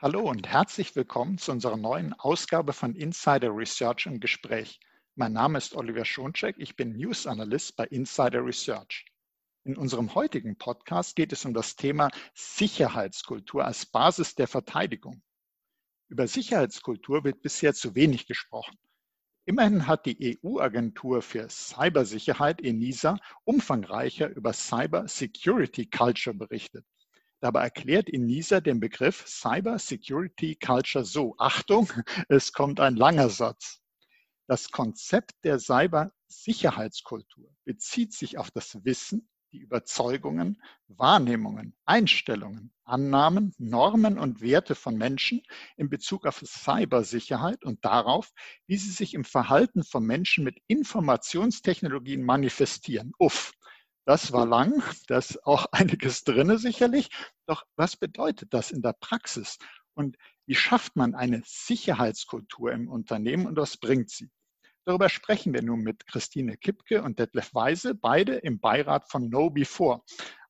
Hallo und herzlich willkommen zu unserer neuen Ausgabe von Insider Research im Gespräch. Mein Name ist Oliver Schoncheck, ich bin News Analyst bei Insider Research. In unserem heutigen Podcast geht es um das Thema Sicherheitskultur als Basis der Verteidigung. Über Sicherheitskultur wird bisher zu wenig gesprochen. Immerhin hat die EU-Agentur für Cybersicherheit ENISA umfangreicher über Cyber Security Culture berichtet. Dabei erklärt Inisa den Begriff Cyber Security Culture so. Achtung, es kommt ein langer Satz. Das Konzept der Cyber-Sicherheitskultur bezieht sich auf das Wissen, die Überzeugungen, Wahrnehmungen, Einstellungen, Annahmen, Normen und Werte von Menschen in Bezug auf Cybersicherheit und darauf, wie sie sich im Verhalten von Menschen mit Informationstechnologien manifestieren. Uff, das war lang, da ist auch einiges drinne sicherlich. Doch was bedeutet das in der Praxis? Und wie schafft man eine Sicherheitskultur im Unternehmen und was bringt sie? Darüber sprechen wir nun mit Christine Kipke und Detlef Weise, beide im Beirat von Know Before.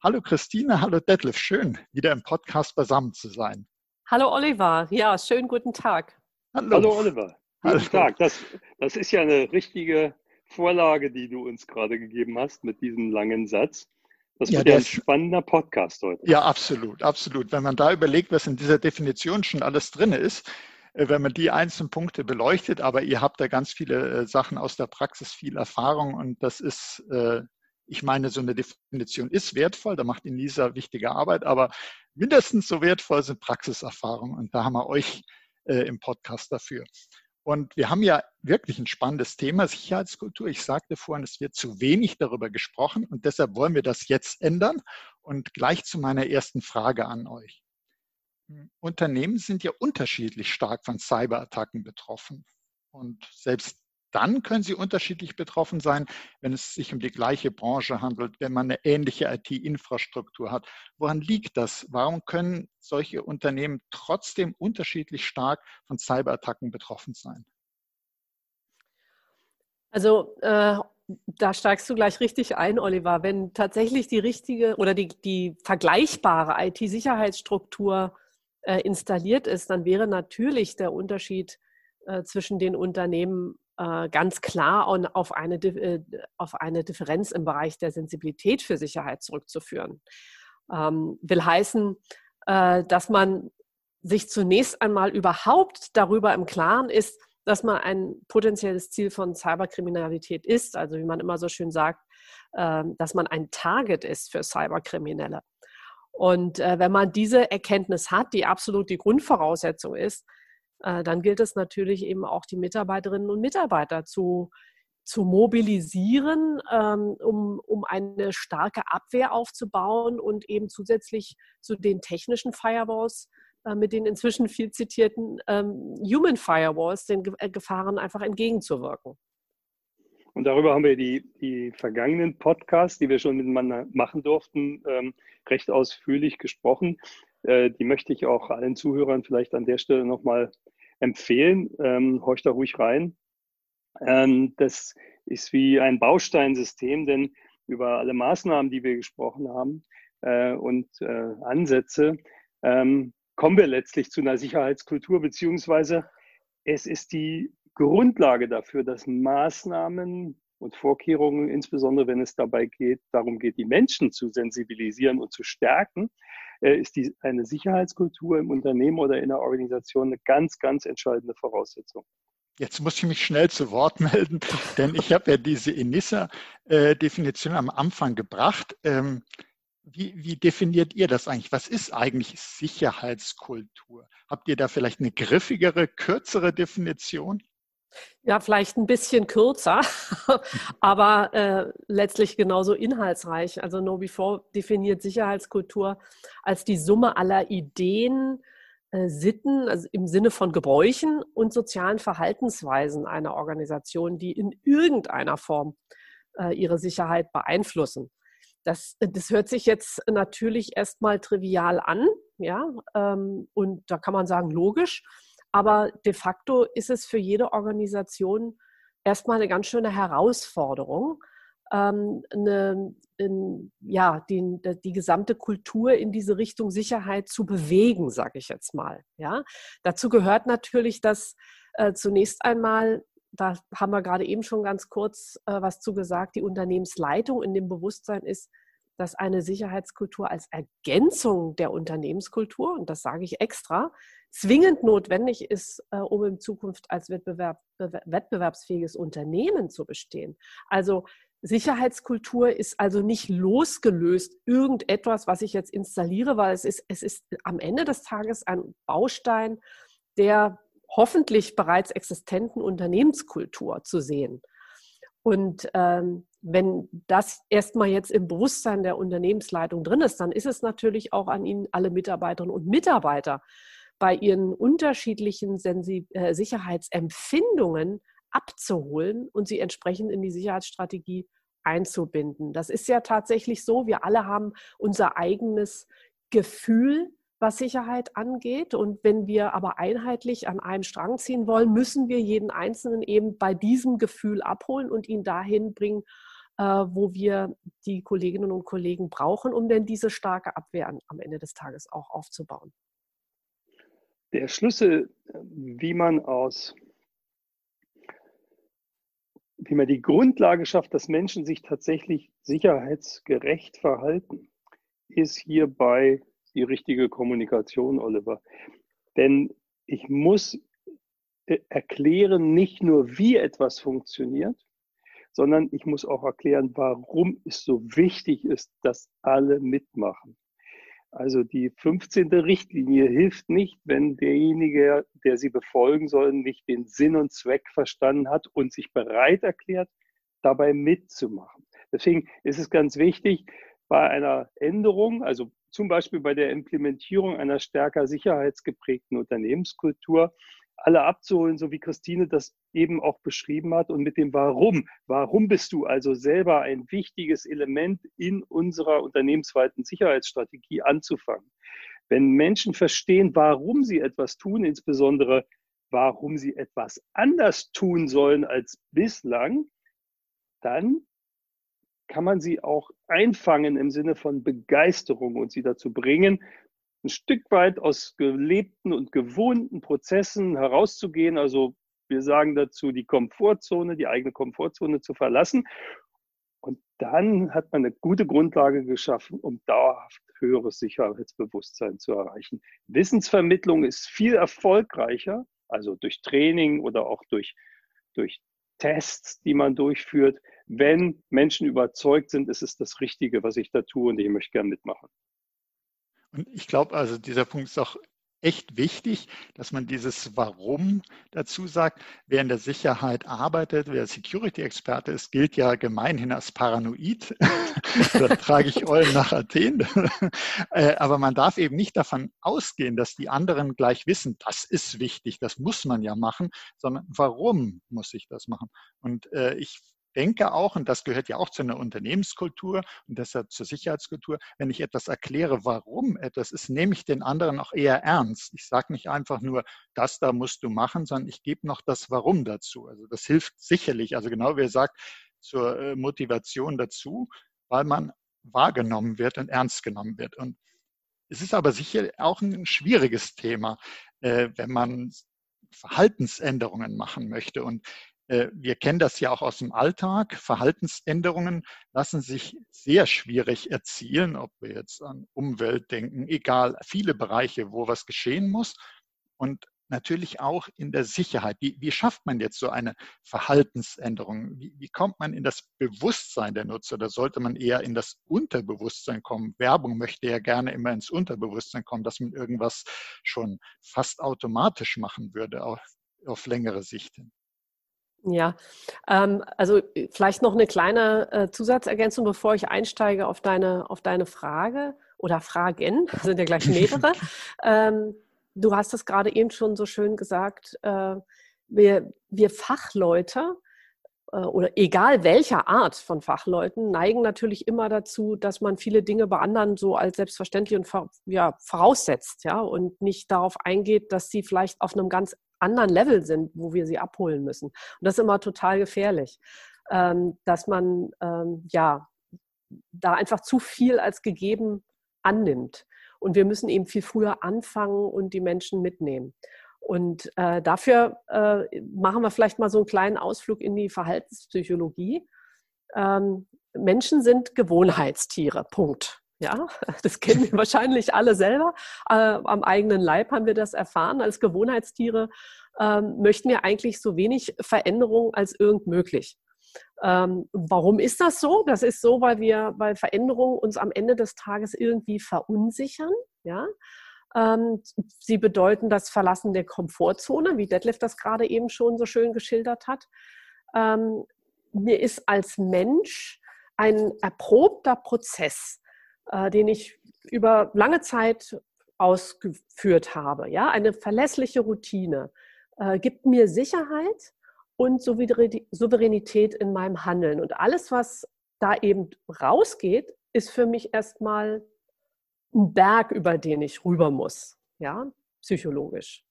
Hallo Christine, hallo Detlef, schön, wieder im Podcast beisammen zu sein. Hallo Oliver, ja, schönen guten Tag. Hallo, hallo Oliver, guten hallo. Tag. Das, das ist ja eine richtige Vorlage, die du uns gerade gegeben hast mit diesem langen Satz. Das ja, wird ja ein spannender Podcast heute. Ja, absolut, absolut. Wenn man da überlegt, was in dieser Definition schon alles drin ist, äh, wenn man die einzelnen Punkte beleuchtet, aber ihr habt da ganz viele äh, Sachen aus der Praxis, viel Erfahrung und das ist, äh, ich meine, so eine Definition ist wertvoll, da macht Inisa wichtige Arbeit, aber mindestens so wertvoll sind Praxiserfahrungen und da haben wir euch im Podcast dafür. Und wir haben ja wirklich ein spannendes Thema, Sicherheitskultur. Ich sagte vorhin, es wird zu wenig darüber gesprochen und deshalb wollen wir das jetzt ändern. Und gleich zu meiner ersten Frage an euch. Unternehmen sind ja unterschiedlich stark von Cyberattacken betroffen. Und selbst dann können sie unterschiedlich betroffen sein, wenn es sich um die gleiche Branche handelt, wenn man eine ähnliche IT-Infrastruktur hat. Woran liegt das? Warum können solche Unternehmen trotzdem unterschiedlich stark von Cyberattacken betroffen sein? Also äh, da steigst du gleich richtig ein, Oliver. Wenn tatsächlich die richtige oder die, die vergleichbare IT-Sicherheitsstruktur äh, installiert ist, dann wäre natürlich der Unterschied äh, zwischen den Unternehmen ganz klar auf eine, äh, auf eine Differenz im Bereich der Sensibilität für Sicherheit zurückzuführen. Ähm, will heißen, äh, dass man sich zunächst einmal überhaupt darüber im Klaren ist, dass man ein potenzielles Ziel von Cyberkriminalität ist, also wie man immer so schön sagt, ähm, dass man ein Target ist für Cyberkriminelle. Und wenn man diese Erkenntnis hat, die absolut die Grundvoraussetzung ist, äh, dann gilt es natürlich eben auch die Mitarbeiterinnen und Mitarbeiter zu, zu mobilisieren, ähm, um, um eine starke Abwehr aufzubauen und eben zusätzlich zu den technischen Firewalls äh, mit den inzwischen viel zitierten ähm, Human Firewalls den äh, Gefahren einfach entgegenzuwirken. Und darüber haben wir die, die vergangenen Podcasts, die wir schon miteinander machen durften, ähm, recht ausführlich gesprochen. Die möchte ich auch allen Zuhörern vielleicht an der Stelle nochmal empfehlen. Ähm, horcht da ruhig rein. Ähm, das ist wie ein Bausteinsystem, denn über alle Maßnahmen, die wir gesprochen haben äh, und äh, Ansätze, ähm, kommen wir letztlich zu einer Sicherheitskultur, beziehungsweise es ist die Grundlage dafür, dass Maßnahmen und Vorkehrungen, insbesondere wenn es dabei geht, darum geht, die Menschen zu sensibilisieren und zu stärken, äh, ist die, eine Sicherheitskultur im Unternehmen oder in der Organisation eine ganz, ganz entscheidende Voraussetzung. Jetzt muss ich mich schnell zu Wort melden, denn ich habe ja diese ENISA-Definition am Anfang gebracht. Ähm, wie, wie, definiert ihr das eigentlich? Was ist eigentlich Sicherheitskultur? Habt ihr da vielleicht eine griffigere, kürzere Definition? Ja, vielleicht ein bisschen kürzer, aber äh, letztlich genauso inhaltsreich. Also No Before definiert Sicherheitskultur als die Summe aller Ideen, äh, Sitten, also im Sinne von Gebräuchen und sozialen Verhaltensweisen einer Organisation, die in irgendeiner Form äh, ihre Sicherheit beeinflussen. Das, das hört sich jetzt natürlich erstmal trivial an, ja, ähm, und da kann man sagen, logisch. Aber de facto ist es für jede Organisation erstmal eine ganz schöne Herausforderung, ähm, eine, in, ja, die, die gesamte Kultur in diese Richtung Sicherheit zu bewegen, sage ich jetzt mal. Ja? Dazu gehört natürlich, dass äh, zunächst einmal, da haben wir gerade eben schon ganz kurz äh, was zu gesagt, die Unternehmensleitung in dem Bewusstsein ist, dass eine Sicherheitskultur als Ergänzung der Unternehmenskultur, und das sage ich extra, zwingend notwendig ist, äh, um in Zukunft als Wettbewerb, wettbewerbsfähiges Unternehmen zu bestehen. Also Sicherheitskultur ist also nicht losgelöst irgendetwas, was ich jetzt installiere, weil es ist, es ist am Ende des Tages ein Baustein der hoffentlich bereits existenten Unternehmenskultur zu sehen. Und ähm, wenn das erstmal jetzt im Bewusstsein der Unternehmensleitung drin ist, dann ist es natürlich auch an Ihnen, alle Mitarbeiterinnen und Mitarbeiter, bei ihren unterschiedlichen Sensi äh, Sicherheitsempfindungen abzuholen und sie entsprechend in die Sicherheitsstrategie einzubinden. Das ist ja tatsächlich so. Wir alle haben unser eigenes Gefühl, was Sicherheit angeht. Und wenn wir aber einheitlich an einem Strang ziehen wollen, müssen wir jeden Einzelnen eben bei diesem Gefühl abholen und ihn dahin bringen, äh, wo wir die Kolleginnen und Kollegen brauchen, um denn diese starke Abwehr am Ende des Tages auch aufzubauen. Der Schlüssel, wie man aus, wie man die Grundlage schafft, dass Menschen sich tatsächlich sicherheitsgerecht verhalten, ist hierbei die richtige Kommunikation, Oliver. Denn ich muss äh, erklären, nicht nur wie etwas funktioniert, sondern ich muss auch erklären, warum es so wichtig ist, dass alle mitmachen. Also die 15. Richtlinie hilft nicht, wenn derjenige, der sie befolgen soll, nicht den Sinn und Zweck verstanden hat und sich bereit erklärt, dabei mitzumachen. Deswegen ist es ganz wichtig, bei einer Änderung, also zum Beispiel bei der Implementierung einer stärker sicherheitsgeprägten Unternehmenskultur, alle abzuholen, so wie Christine das eben auch beschrieben hat und mit dem Warum. Warum bist du also selber ein wichtiges Element in unserer unternehmensweiten Sicherheitsstrategie anzufangen? Wenn Menschen verstehen, warum sie etwas tun, insbesondere warum sie etwas anders tun sollen als bislang, dann kann man sie auch einfangen im Sinne von Begeisterung und sie dazu bringen, ein Stück weit aus gelebten und gewohnten Prozessen herauszugehen. Also wir sagen dazu, die Komfortzone, die eigene Komfortzone zu verlassen. Und dann hat man eine gute Grundlage geschaffen, um dauerhaft höheres Sicherheitsbewusstsein zu erreichen. Wissensvermittlung ist viel erfolgreicher, also durch Training oder auch durch, durch Tests, die man durchführt. Wenn Menschen überzeugt sind, ist es das Richtige, was ich da tue und ich möchte gerne mitmachen. Und ich glaube, also dieser Punkt ist auch echt wichtig, dass man dieses Warum dazu sagt. Wer in der Sicherheit arbeitet, wer Security-Experte ist, gilt ja gemeinhin als paranoid. da trage ich Eulen nach Athen. Äh, aber man darf eben nicht davon ausgehen, dass die anderen gleich wissen, das ist wichtig, das muss man ja machen, sondern warum muss ich das machen? Und äh, ich denke auch, und das gehört ja auch zu einer Unternehmenskultur und deshalb zur Sicherheitskultur, wenn ich etwas erkläre, warum etwas ist, nehme ich den anderen auch eher ernst. Ich sage nicht einfach nur, das da musst du machen, sondern ich gebe noch das Warum dazu. Also das hilft sicherlich, also genau wie er sagt, zur äh, Motivation dazu, weil man wahrgenommen wird und ernst genommen wird. Und es ist aber sicher auch ein schwieriges Thema, äh, wenn man Verhaltensänderungen machen möchte. Und wir kennen das ja auch aus dem Alltag. Verhaltensänderungen lassen sich sehr schwierig erzielen, ob wir jetzt an Umwelt denken, egal, viele Bereiche, wo was geschehen muss. Und natürlich auch in der Sicherheit. Wie, wie schafft man jetzt so eine Verhaltensänderung? Wie, wie, kommt man in das Bewusstsein der Nutzer? Da sollte man eher in das Unterbewusstsein kommen. Werbung möchte ja gerne immer ins Unterbewusstsein kommen, dass man irgendwas schon fast automatisch machen würde auf, auf längere Sicht hin. Ja, ähm, also vielleicht noch eine kleine äh, Zusatzergänzung, bevor ich einsteige auf deine, auf deine Frage oder Fragen, sind ja gleich mehrere. ähm, du hast es gerade eben schon so schön gesagt, äh, wir, wir Fachleute äh, oder egal welcher Art von Fachleuten neigen natürlich immer dazu, dass man viele Dinge bei anderen so als selbstverständlich und ja, voraussetzt, ja, und nicht darauf eingeht, dass sie vielleicht auf einem ganz anderen Level sind, wo wir sie abholen müssen. Und das ist immer total gefährlich. ähm, dass man ähm, ja da einfach zu viel als gegeben annimmt. Und wir müssen eben viel früher anfangen und die Menschen mitnehmen. Und äh, dafür äh, machen wir vielleicht mal so einen kleinen Ausflug in die Verhaltenspsychologie. Ähm, Menschen sind Gewohnheitstiere. Punkt. Ja, das kennen wir wahrscheinlich alle selber. Äh, am eigenen Leib haben wir das erfahren. Als Gewohnheitstiere ähm, möchten wir eigentlich so wenig Veränderung als irgend möglich. Ähm, warum ist das so? Das ist so, weil wir bei Veränderungen uns am Ende des Tages irgendwie verunsichern. Ja? Ähm, sie bedeuten das Verlassen der Komfortzone, wie Detlef das gerade eben schon so schön geschildert hat. Ähm, mir ist als Mensch ein erprobter Prozess, äh, den ich über lange Zeit ausgeführt habe. Ja, eine verlässliche Routine äh, gibt mir Sicherheit und Souveränität in meinem Handeln. Und alles, was da eben rausgeht, ist für mich erstmal ein Berg, über den ich rüber muss, ja, psychologisch.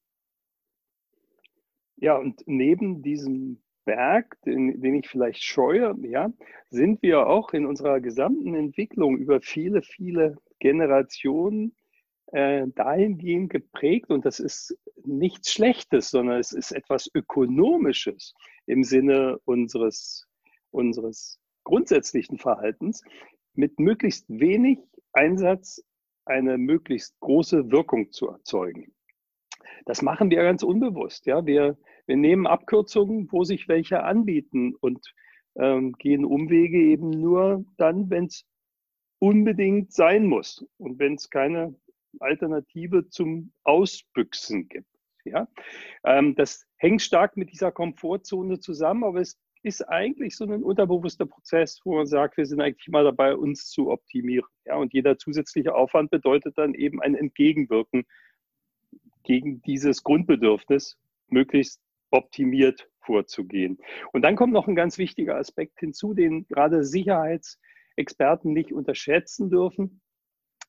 Ja, und neben diesem Berg, den, den, ich vielleicht scheue, ja, sind wir auch in unserer gesamten Entwicklung über viele, viele Generationen äh, dahingehend geprägt und das ist nichts Schlechtes, sondern es ist etwas Ökonomisches im Sinne unseres, unseres grundsätzlichen Verhaltens, mit möglichst wenig Einsatz eine möglichst große Wirkung zu erzeugen. Das machen wir ganz unbewusst. Ja? Wir, wir nehmen Abkürzungen, wo sich welche anbieten und ähm, gehen Umwege eben nur dann, wenn es unbedingt sein muss und wenn es keine Alternative zum Ausbüchsen gibt. Ja? Ähm, das hängt stark mit dieser Komfortzone zusammen, aber es ist eigentlich so ein unterbewusster Prozess, wo man sagt, wir sind eigentlich mal dabei, uns zu optimieren. Ja? Und jeder zusätzliche Aufwand bedeutet dann eben ein Entgegenwirken gegen dieses Grundbedürfnis, möglichst optimiert vorzugehen. Und dann kommt noch ein ganz wichtiger Aspekt hinzu, den gerade Sicherheitsexperten nicht unterschätzen dürfen.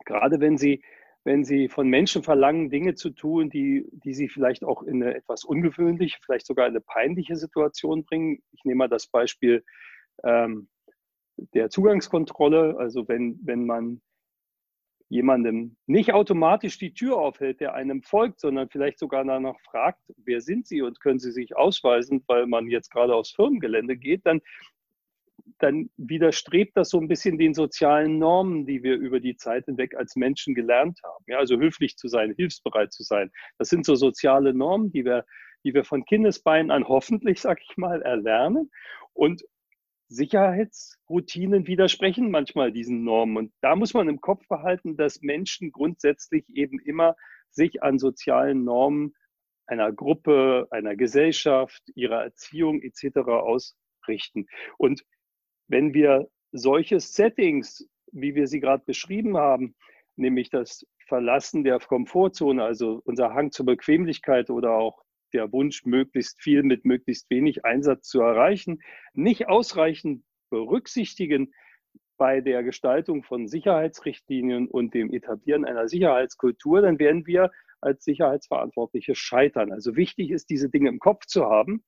Gerade wenn sie wenn sie von Menschen verlangen, Dinge zu tun, die, die sie vielleicht auch in eine etwas ungewöhnliche, vielleicht sogar eine peinliche Situation bringen. Ich nehme mal das Beispiel ähm, der Zugangskontrolle. Also wenn, wenn man jemandem nicht automatisch die Tür aufhält, der einem folgt, sondern vielleicht sogar danach fragt, wer sind Sie und können Sie sich ausweisen, weil man jetzt gerade aufs Firmengelände geht, dann dann widerstrebt das so ein bisschen den sozialen Normen, die wir über die Zeit hinweg als Menschen gelernt haben. Ja, also höflich zu sein, hilfsbereit zu sein. Das sind so soziale Normen, die wir, die wir von Kindesbeinen an hoffentlich, sag ich mal, erlernen. Und Sicherheitsroutinen widersprechen manchmal diesen Normen. Und da muss man im Kopf behalten, dass Menschen grundsätzlich eben immer sich an sozialen Normen einer Gruppe, einer Gesellschaft, ihrer Erziehung etc. ausrichten. Und wenn wir solche Settings, wie wir sie gerade beschrieben haben, nämlich das Verlassen der Komfortzone, also unser Hang zur Bequemlichkeit oder auch der Wunsch, möglichst viel mit möglichst wenig Einsatz zu erreichen, nicht ausreichend berücksichtigen bei der Gestaltung von Sicherheitsrichtlinien und dem Etablieren einer Sicherheitskultur, dann werden wir als Sicherheitsverantwortliche scheitern. Also wichtig ist, diese Dinge im Kopf zu haben.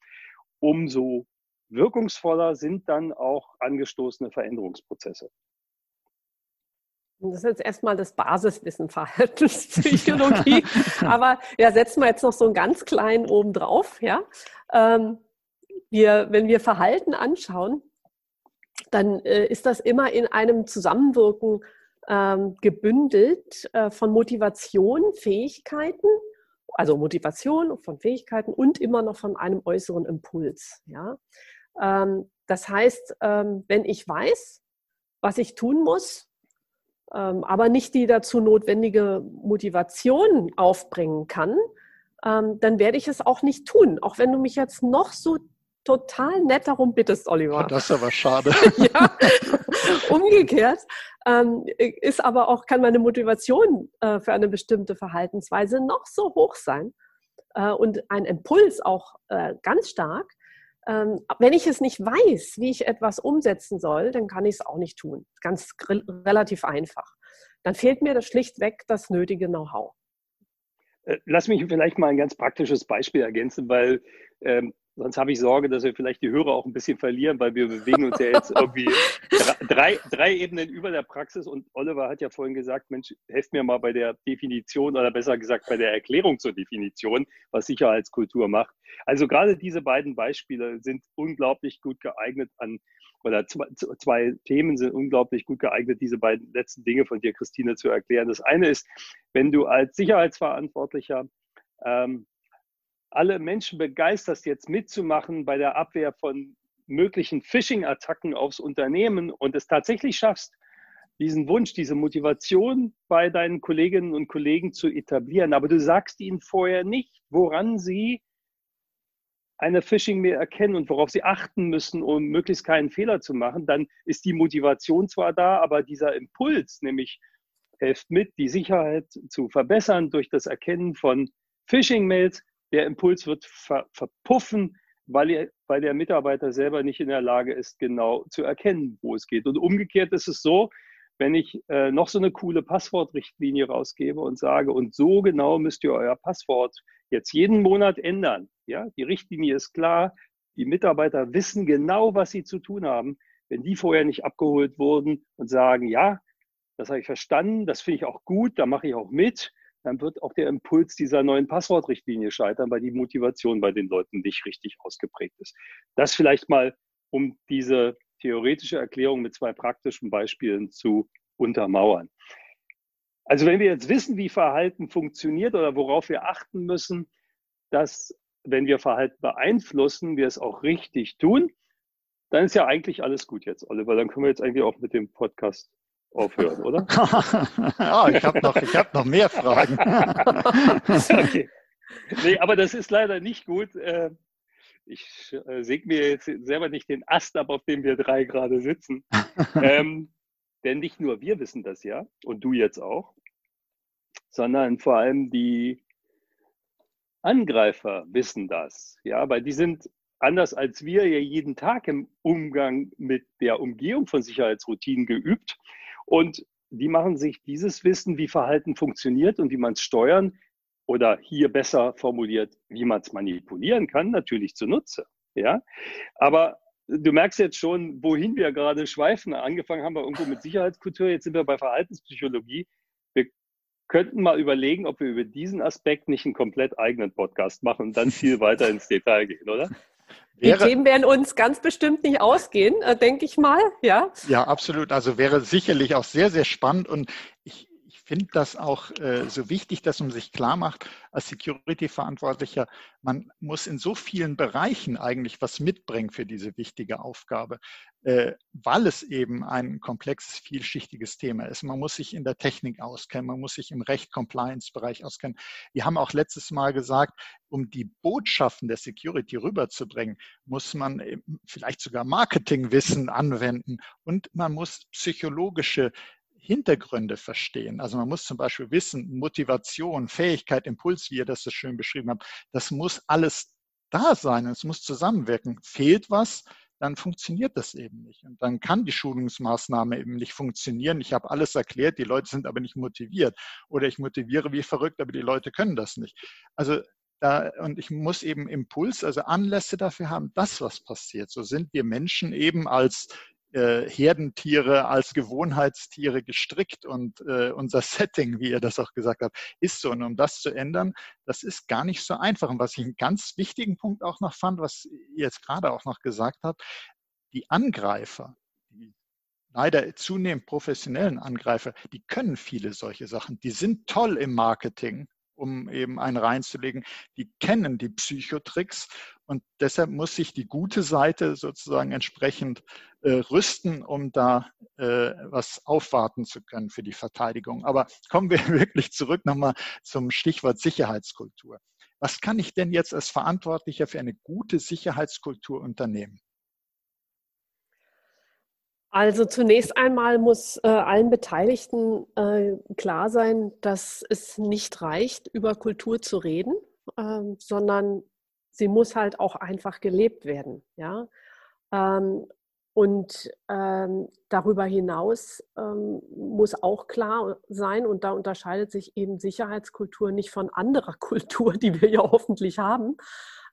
Umso wirkungsvoller sind dann auch angestoßene Veränderungsprozesse. Das ist jetzt erstmal das Basiswissen Verhaltenspsychologie. Aber ja, setzen wir jetzt noch so einen ganz kleinen oben drauf. Ja? Ähm, wir, wenn wir Verhalten anschauen, dann äh, ist das immer in einem Zusammenwirken ähm, gebündelt äh, von Motivation, Fähigkeiten, also Motivation von Fähigkeiten und immer noch von einem äußeren Impuls. Ja? Ähm, das heißt, ähm, wenn ich weiß, was ich tun muss, aber nicht die dazu notwendige Motivation aufbringen kann, dann werde ich es auch nicht tun. Auch wenn du mich jetzt noch so total nett darum bittest, Oliver. Das ist aber schade. ja, umgekehrt ist aber auch, kann meine Motivation äh, für eine bestimmte Verhaltensweise noch so hoch sein äh, und ein Impuls auch äh, ganz stark, ähm, wenn ich es nicht weiß, wie ich etwas umsetzen soll, dann kann ich es auch nicht tun. Ganz relativ einfach. Dann fehlt mir das schlichtweg das nötige Know-how. Äh, lass mich vielleicht mal ein ganz praktisches Beispiel ergänzen, weil ähm, sonst habe ich Sorge, dass wir vielleicht die Hörer auch ein bisschen verlieren, weil wir bewegen uns ja jetzt irgendwie drei, drei Ebenen über der Praxis. Und Oliver hat ja vorhin gesagt, Mensch, helft mir mal bei der Definition oder besser gesagt bei der Erklärung zur Definition, was Sicherheitskultur macht. Also gerade diese beiden Beispiele sind unglaublich gut geeignet an, oder zwei, zwei Themen sind unglaublich gut geeignet, diese beiden letzten Dinge von dir, Christine, zu erklären. Das eine ist, wenn du als Sicherheitsverantwortlicher ähm, alle Menschen begeisterst, jetzt mitzumachen bei der Abwehr von möglichen Phishing-Attacken aufs Unternehmen und es tatsächlich schaffst, diesen Wunsch, diese Motivation bei deinen Kolleginnen und Kollegen zu etablieren, aber du sagst ihnen vorher nicht, woran sie eine Phishing-Mail erkennen und worauf sie achten müssen, um möglichst keinen Fehler zu machen, dann ist die Motivation zwar da, aber dieser Impuls, nämlich helft mit, die Sicherheit zu verbessern durch das Erkennen von Phishing-Mails, der Impuls wird ver verpuffen, weil, er, weil der Mitarbeiter selber nicht in der Lage ist, genau zu erkennen, wo es geht. Und umgekehrt ist es so, wenn ich äh, noch so eine coole Passwortrichtlinie rausgebe und sage, und so genau müsst ihr euer Passwort jetzt jeden Monat ändern. Ja, die Richtlinie ist klar. Die Mitarbeiter wissen genau, was sie zu tun haben. Wenn die vorher nicht abgeholt wurden und sagen, ja, das habe ich verstanden, das finde ich auch gut, da mache ich auch mit, dann wird auch der Impuls dieser neuen Passwortrichtlinie scheitern, weil die Motivation bei den Leuten nicht richtig ausgeprägt ist. Das vielleicht mal, um diese theoretische Erklärung mit zwei praktischen Beispielen zu untermauern. Also wenn wir jetzt wissen, wie Verhalten funktioniert oder worauf wir achten müssen, dass wenn wir Verhalten beeinflussen, wir es auch richtig tun, dann ist ja eigentlich alles gut jetzt, Oliver. Dann können wir jetzt eigentlich auch mit dem Podcast aufhören, oder? ja, ich habe noch, hab noch mehr Fragen. okay. Nee, aber das ist leider nicht gut. Äh, ich äh, säge mir jetzt selber nicht den Ast ab, auf dem wir drei gerade sitzen. ähm, denn nicht nur wir wissen das ja, und du jetzt auch, sondern vor allem die Angreifer wissen das. Ja, weil die sind anders als wir ja jeden Tag im Umgang mit der Umgehung von Sicherheitsroutinen geübt. Und die machen sich dieses Wissen, wie Verhalten funktioniert und wie man es steuern oder hier besser formuliert, wie man es manipulieren kann, natürlich zunutze. Ja, aber du merkst jetzt schon, wohin wir gerade schweifen. Angefangen haben wir irgendwo mit Sicherheitskultur, jetzt sind wir bei Verhaltenspsychologie. Wir könnten mal überlegen, ob wir über diesen Aspekt nicht einen komplett eigenen Podcast machen und dann viel weiter ins Detail gehen, oder? Die Themen werden uns ganz bestimmt nicht ausgehen, äh, denke ich mal. Ja? ja, absolut. Also wäre sicherlich auch sehr, sehr spannend. Und ich, finde das auch äh, so wichtig, dass man sich klar macht, als Security-Verantwortlicher, man muss in so vielen Bereichen eigentlich was mitbringen für diese wichtige Aufgabe, äh, weil es eben ein komplexes, vielschichtiges Thema ist. Man muss sich in der Technik auskennen, man muss sich im Recht-Compliance-Bereich auskennen. Wir haben auch letztes Mal gesagt, um die Botschaften der Security rüberzubringen, muss man vielleicht sogar Marketingwissen anwenden und man muss psychologische Hintergründe verstehen. Also man muss zum Beispiel wissen, Motivation, Fähigkeit, Impuls, wie ihr das so schön beschrieben habt, das muss alles da sein, es muss zusammenwirken. Fehlt was, dann funktioniert das eben nicht. Und dann kann die Schulungsmaßnahme eben nicht funktionieren. Ich habe alles erklärt, die Leute sind aber nicht motiviert. Oder ich motiviere wie verrückt, aber die Leute können das nicht. Also da, und ich muss eben Impuls, also Anlässe dafür haben, dass was passiert. So sind wir Menschen eben als äh, Herdentiere als Gewohnheitstiere gestrickt und äh, unser Setting, wie ihr das auch gesagt habt, ist so. Und um das zu ändern, das ist gar nicht so einfach. Und was ich einen ganz wichtigen Punkt auch noch fand, was ihr jetzt gerade auch noch gesagt habt, die Angreifer, die leider zunehmend professionellen Angreifer, die können viele solche Sachen. Die sind toll im Marketing um eben einen reinzulegen, die kennen die Psychotricks und deshalb muss sich die gute Seite sozusagen entsprechend äh, rüsten, um da äh, was aufwarten zu können für die Verteidigung. Aber kommen wir wirklich zurück nochmal zum Stichwort Sicherheitskultur. Was kann ich denn jetzt als Verantwortlicher für eine gute Sicherheitskultur unternehmen? Also zunächst einmal muss äh, allen Beteiligten äh, klar sein, dass es nicht reicht, über Kultur zu reden, äh, sondern sie muss halt auch einfach gelebt werden. Ja? Ähm, und ähm, darüber hinaus ähm, muss auch klar sein, und da unterscheidet sich eben Sicherheitskultur nicht von anderer Kultur, die wir ja hoffentlich haben,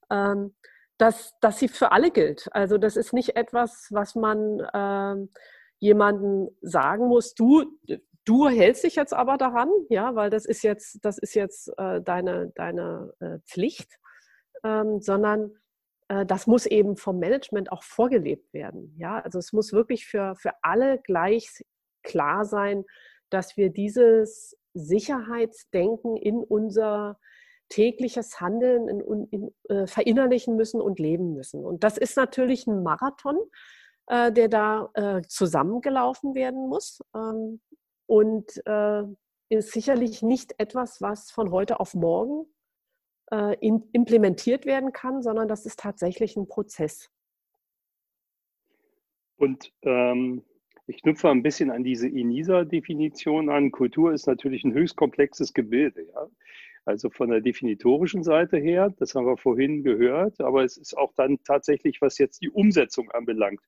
ähm, dass, dass sie für alle gilt. Also das ist nicht etwas, was man äh, jemandem sagen muss, du, du hältst dich jetzt aber daran, ja, weil das ist jetzt, das ist jetzt äh, deine, deine äh, Pflicht, ähm, sondern äh, das muss eben vom Management auch vorgelebt werden. Ja, also es muss wirklich für, für alle gleich klar sein, dass wir dieses Sicherheitsdenken in unser tägliches Handeln in, in, äh, verinnerlichen müssen und leben müssen. Und das ist natürlich ein Marathon, äh, der da äh, zusammengelaufen werden muss ähm, und äh, ist sicherlich nicht etwas, was von heute auf morgen äh, in, implementiert werden kann, sondern das ist tatsächlich ein Prozess. Und ähm, ich knüpfe ein bisschen an diese ENISA-Definition an. Kultur ist natürlich ein höchst komplexes Gebilde. Ja? Also von der definitorischen Seite her, das haben wir vorhin gehört, aber es ist auch dann tatsächlich, was jetzt die Umsetzung anbelangt,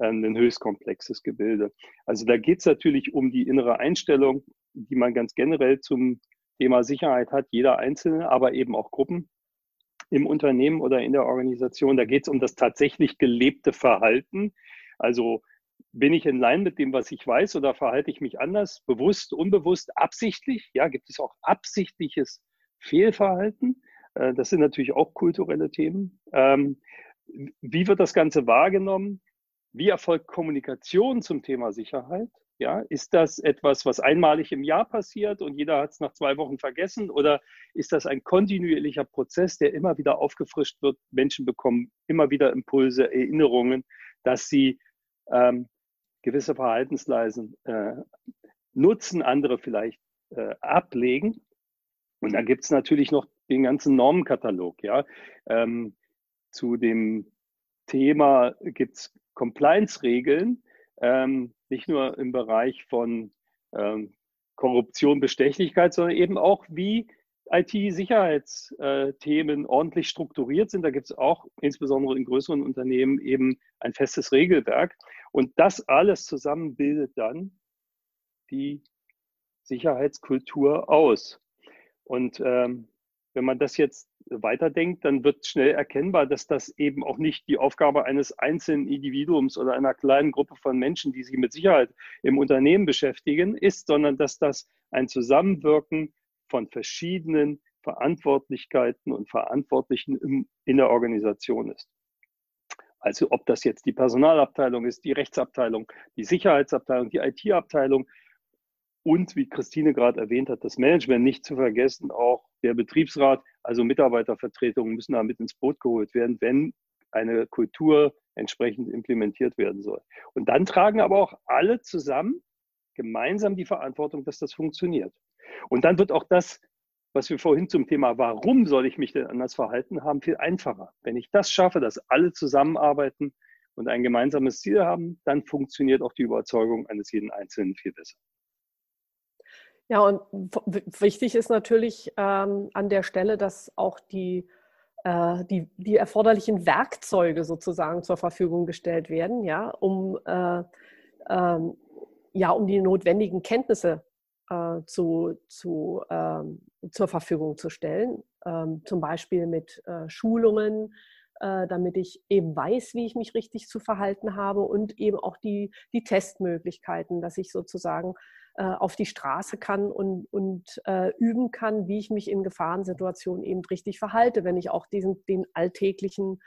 ein höchst komplexes Gebilde. Also da geht es natürlich um die innere Einstellung, die man ganz generell zum Thema Sicherheit hat, jeder Einzelne, aber eben auch Gruppen im Unternehmen oder in der Organisation. Da geht es um das tatsächlich gelebte Verhalten. Also bin ich in Line mit dem, was ich weiß oder verhalte ich mich anders, bewusst, unbewusst, absichtlich? Ja, gibt es auch absichtliches Fehlverhalten? Äh, das sind natürlich auch kulturelle Themen. Ähm, wie wird das Ganze wahrgenommen? Wie erfolgt Kommunikation zum Thema Sicherheit? Ja, ist das etwas, was einmalig im Jahr passiert und jeder hat es nach zwei Wochen vergessen? Oder ist das ein kontinuierlicher Prozess, der immer wieder aufgefrischt wird? Menschen bekommen immer wieder Impulse, Erinnerungen, dass sie ähm, gewisse Verhaltensweisen äh, nutzen, andere vielleicht äh, ablegen. Und dann gibt es natürlich noch den ganzen Normenkatalog. Ja? Ähm, zu dem Thema gibt es Compliance-Regeln, ähm, nicht nur im Bereich von ähm, Korruption, Bestechlichkeit, sondern eben auch, wie IT-Sicherheitsthemen ordentlich strukturiert sind. Da gibt es auch insbesondere in größeren Unternehmen eben ein festes Regelwerk. Und das alles zusammen bildet dann die Sicherheitskultur aus. Und ähm, wenn man das jetzt weiterdenkt, dann wird schnell erkennbar, dass das eben auch nicht die Aufgabe eines einzelnen Individuums oder einer kleinen Gruppe von Menschen, die sich mit Sicherheit im Unternehmen beschäftigen, ist, sondern dass das ein Zusammenwirken von verschiedenen Verantwortlichkeiten und Verantwortlichen in der Organisation ist. Also ob das jetzt die Personalabteilung ist, die Rechtsabteilung, die Sicherheitsabteilung, die IT-Abteilung, und wie Christine gerade erwähnt hat, das Management nicht zu vergessen, auch der Betriebsrat, also Mitarbeitervertretungen müssen da mit ins Boot geholt werden, wenn eine Kultur entsprechend implementiert werden soll. Und dann tragen aber auch alle zusammen gemeinsam die Verantwortung, dass das funktioniert. Und dann wird auch das, was wir vorhin zum Thema, warum soll ich mich denn anders verhalten haben, viel einfacher. Wenn ich das schaffe, dass alle zusammenarbeiten und ein gemeinsames Ziel haben, dann funktioniert auch die Überzeugung eines jeden Einzelnen viel besser. Ja, und wichtig ist natürlich ähm, an der Stelle, dass auch die, äh, die, die erforderlichen Werkzeuge sozusagen zur Verfügung gestellt werden, ja, um, äh, ähm, ja, um die notwendigen Kenntnisse äh, zu, zu, ähm, zur Verfügung zu stellen. Ähm, zum Beispiel mit äh, Schulungen, äh, damit ich eben weiß, wie ich mich richtig zu verhalten habe und eben auch die, die Testmöglichkeiten, dass ich sozusagen auf die Straße kann und, und äh, üben kann, wie ich mich in Gefahrensituationen eben richtig verhalte, wenn ich auch diesen, den alltäglichen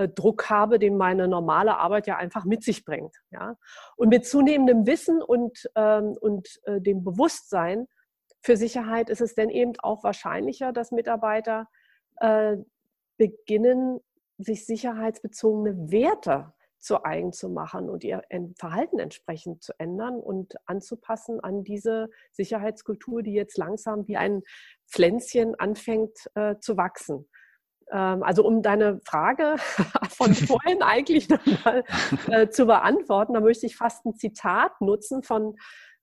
äh, Druck habe, den meine normale Arbeit ja einfach mit sich bringt. Ja? Und mit zunehmendem Wissen und, ähm, und äh, dem Bewusstsein für Sicherheit ist es dann eben auch wahrscheinlicher, dass Mitarbeiter äh, beginnen, sich sicherheitsbezogene Werte zu eigen zu machen und ihr Verhalten entsprechend zu ändern und anzupassen an diese Sicherheitskultur, die jetzt langsam wie ein Pflänzchen anfängt äh, zu wachsen. Ähm, also um deine Frage von vorhin eigentlich nochmal äh, zu beantworten, da möchte ich fast ein Zitat nutzen von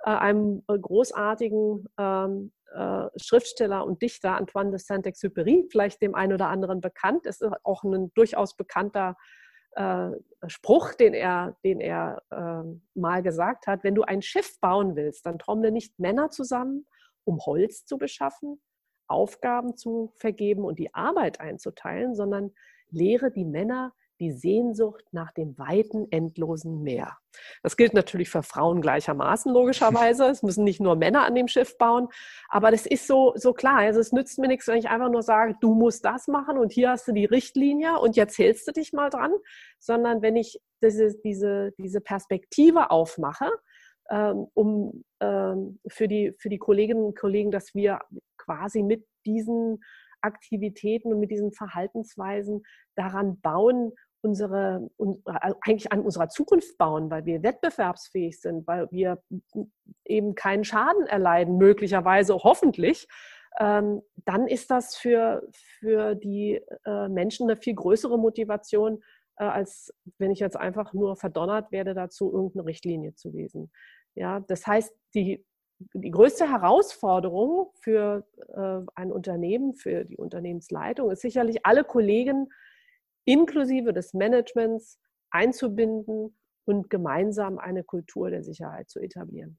äh, einem großartigen ähm, äh, Schriftsteller und Dichter Antoine de Saint-Exupéry, vielleicht dem einen oder anderen bekannt, ist auch ein durchaus bekannter äh, Spruch, den er, den er äh, mal gesagt hat, wenn du ein Schiff bauen willst, dann trommle nicht Männer zusammen, um Holz zu beschaffen, Aufgaben zu vergeben und die Arbeit einzuteilen, sondern lehre die Männer die Sehnsucht nach dem weiten, endlosen Meer. Das gilt natürlich für Frauen gleichermaßen, logischerweise. Es müssen nicht nur Männer an dem Schiff bauen, aber das ist so, so klar. Also es nützt mir nichts, wenn ich einfach nur sage, du musst das machen und hier hast du die Richtlinie und jetzt hältst du dich mal dran, sondern wenn ich diese, diese, diese Perspektive aufmache, ähm, um ähm, für, die, für die Kolleginnen und Kollegen, dass wir quasi mit diesen Aktivitäten und mit diesen Verhaltensweisen daran bauen, unsere, äh, eigentlich an unserer Zukunft bauen, weil wir wettbewerbsfähig sind, weil wir eben keinen Schaden erleiden, möglicherweise hoffentlich, ähm, dann ist das für, für die äh, Menschen eine viel größere Motivation, äh, als wenn ich jetzt einfach nur verdonnert werde, dazu irgendeine Richtlinie zu lesen. Ja, das heißt, die, die größte Herausforderung für ein Unternehmen, für die Unternehmensleitung, ist sicherlich alle Kollegen inklusive des Managements einzubinden und gemeinsam eine Kultur der Sicherheit zu etablieren.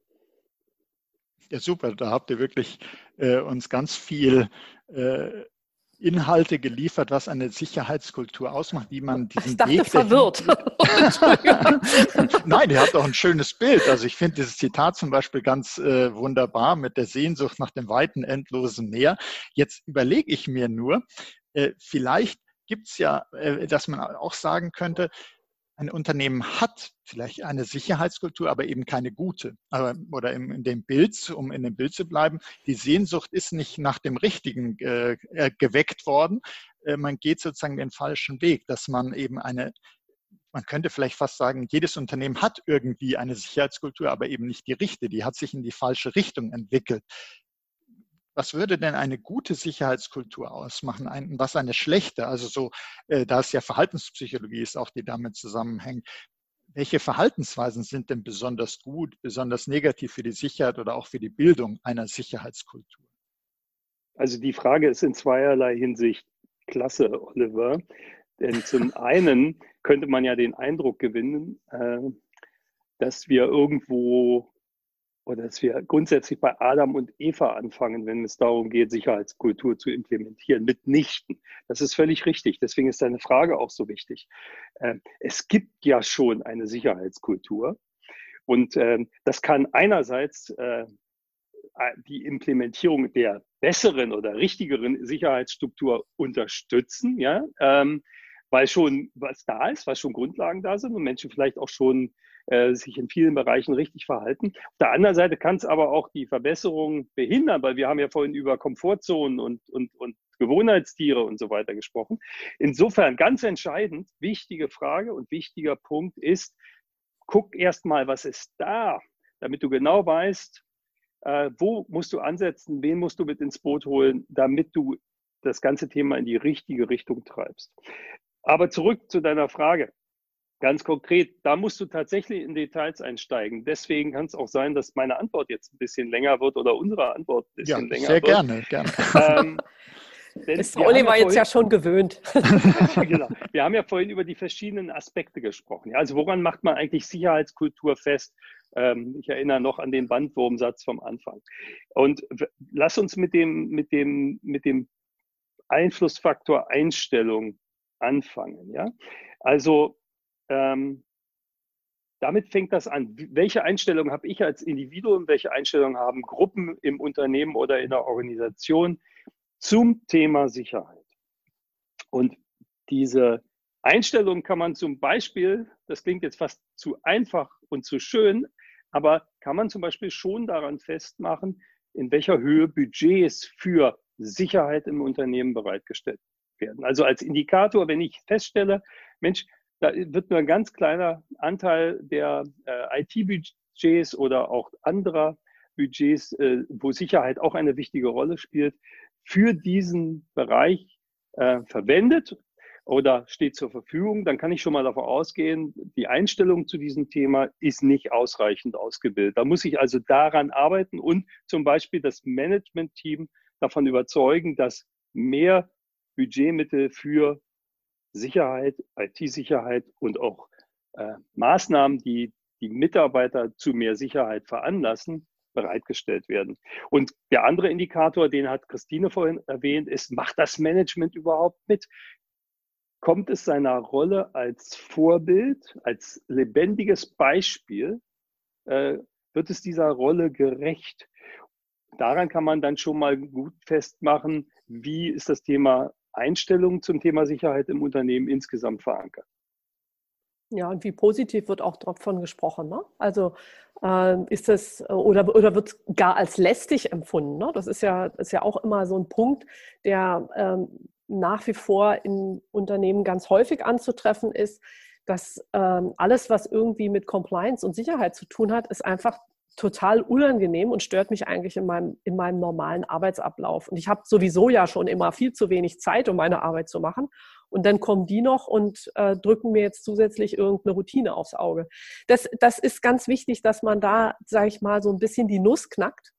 Ja, super. Da habt ihr wirklich äh, uns ganz viel äh, Inhalte geliefert, was eine Sicherheitskultur ausmacht, wie man diesen ich dachte, Weg verwirrt. Nein, ihr habt auch ein schönes Bild. Also ich finde dieses Zitat zum Beispiel ganz äh, wunderbar mit der Sehnsucht nach dem weiten, endlosen Meer. Jetzt überlege ich mir nur, äh, vielleicht gibt es ja, äh, dass man auch sagen könnte, ein Unternehmen hat vielleicht eine Sicherheitskultur, aber eben keine gute. oder in, dem Bild, um in dem Bild zu bleiben, die Sehnsucht ist nicht nach dem Richtigen äh, äh, geweckt worden. Äh, man geht sozusagen den falschen Weg, dass man eben eine, man könnte vielleicht fast sagen, jedes Unternehmen hat irgendwie eine Sicherheitskultur, aber eben nicht die richtige. Die hat sich in die falsche Richtung entwickelt. Was würde denn eine gute Sicherheitskultur ausmachen? Ein, was eine schlechte? Also so, äh, da es ja Verhaltenspsychologie ist, auch die damit zusammenhängt. Welche Verhaltensweisen sind denn besonders gut, besonders negativ für die Sicherheit oder auch für die Bildung einer Sicherheitskultur? Also die Frage ist in zweierlei Hinsicht klasse, Oliver. Denn zum einen könnte man ja den Eindruck gewinnen, äh, dass wir irgendwo oder dass wir grundsätzlich bei Adam und Eva anfangen, wenn es darum geht, Sicherheitskultur zu implementieren, mitnichten. Das ist völlig richtig. Deswegen ist deine Frage auch so wichtig. Ähm, es gibt ja schon eine Sicherheitskultur und ähm, das kann einerseits äh, die Implementierung der besseren oder richtigeren Sicherheitsstruktur unterstützen, ja, ähm, weil schon was da ist, was schon Grundlagen da sind und Menschen vielleicht auch schon äh, sich in vielen Bereichen richtig verhalten. Auf der anderen Seite kann es aber auch die Verbesserung behindern, weil wir haben ja vorhin über Komfortzonen und, und, und Gewohnheitstiere und so weiter gesprochen. Insofern ganz entscheidend, wichtige Frage und wichtiger Punkt ist, guck erst mal, was ist da, damit du genau weißt, äh, wo musst du ansetzen, wen musst du mit ins Boot holen, damit du das ganze Thema in die richtige Richtung treibst. Aber zurück zu deiner Frage. Ganz konkret, da musst du tatsächlich in Details einsteigen. Deswegen kann es auch sein, dass meine Antwort jetzt ein bisschen länger wird oder unsere Antwort ein bisschen ja, länger sehr wird. Sehr gerne, gerne. Ähm, ist Oliver ja jetzt ja schon gewöhnt. genau. Wir haben ja vorhin über die verschiedenen Aspekte gesprochen. Also woran macht man eigentlich Sicherheitskultur fest? Ähm, ich erinnere noch an den Bandwurmsatz vom Anfang. Und lass uns mit dem, mit dem, mit dem Einflussfaktor Einstellung anfangen. Ja? Also ähm, damit fängt das an. Welche Einstellung habe ich als Individuum? Welche Einstellung haben Gruppen im Unternehmen oder in der Organisation zum Thema Sicherheit? Und diese Einstellung kann man zum Beispiel, das klingt jetzt fast zu einfach und zu schön, aber kann man zum Beispiel schon daran festmachen, in welcher Höhe Budgets für Sicherheit im Unternehmen bereitgestellt werden. Also als Indikator, wenn ich feststelle, Mensch, da wird nur ein ganz kleiner Anteil der äh, IT-Budgets oder auch anderer Budgets, äh, wo Sicherheit auch eine wichtige Rolle spielt, für diesen Bereich äh, verwendet oder steht zur Verfügung, dann kann ich schon mal davon ausgehen, die Einstellung zu diesem Thema ist nicht ausreichend ausgebildet. Da muss ich also daran arbeiten und zum Beispiel das Management-Team davon überzeugen, dass mehr Budgetmittel für Sicherheit, IT-Sicherheit und auch äh, Maßnahmen, die die Mitarbeiter zu mehr Sicherheit veranlassen, bereitgestellt werden. Und der andere Indikator, den hat Christine vorhin erwähnt, ist, macht das Management überhaupt mit? kommt es seiner Rolle als Vorbild, als lebendiges Beispiel, äh, wird es dieser Rolle gerecht? Daran kann man dann schon mal gut festmachen, wie ist das Thema Einstellung zum Thema Sicherheit im Unternehmen insgesamt verankert. Ja, und wie positiv wird auch davon gesprochen. Ne? Also äh, ist das oder, oder wird gar als lästig empfunden. Ne? Das ist ja, ist ja auch immer so ein Punkt, der ähm, nach wie vor in Unternehmen ganz häufig anzutreffen ist, dass ähm, alles, was irgendwie mit Compliance und Sicherheit zu tun hat, ist einfach total unangenehm und stört mich eigentlich in meinem, in meinem normalen Arbeitsablauf. Und ich habe sowieso ja schon immer viel zu wenig Zeit, um meine Arbeit zu machen. Und dann kommen die noch und äh, drücken mir jetzt zusätzlich irgendeine Routine aufs Auge. Das, das ist ganz wichtig, dass man da, sage ich mal, so ein bisschen die Nuss knackt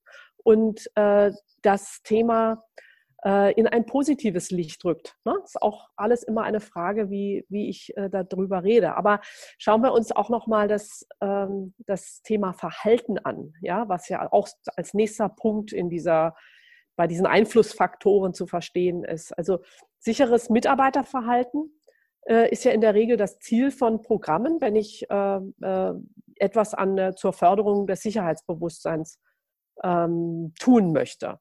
und äh, das Thema äh, in ein positives Licht drückt. Ne? Ist auch alles immer eine Frage, wie, wie ich äh, darüber rede. Aber schauen wir uns auch nochmal das, ähm, das Thema Verhalten an, ja, was ja auch als nächster Punkt in dieser, bei diesen Einflussfaktoren zu verstehen ist. Also sicheres Mitarbeiterverhalten äh, ist ja in der Regel das Ziel von Programmen, wenn ich etwas an, zur Förderung des Sicherheitsbewusstseins ähm, tun möchte.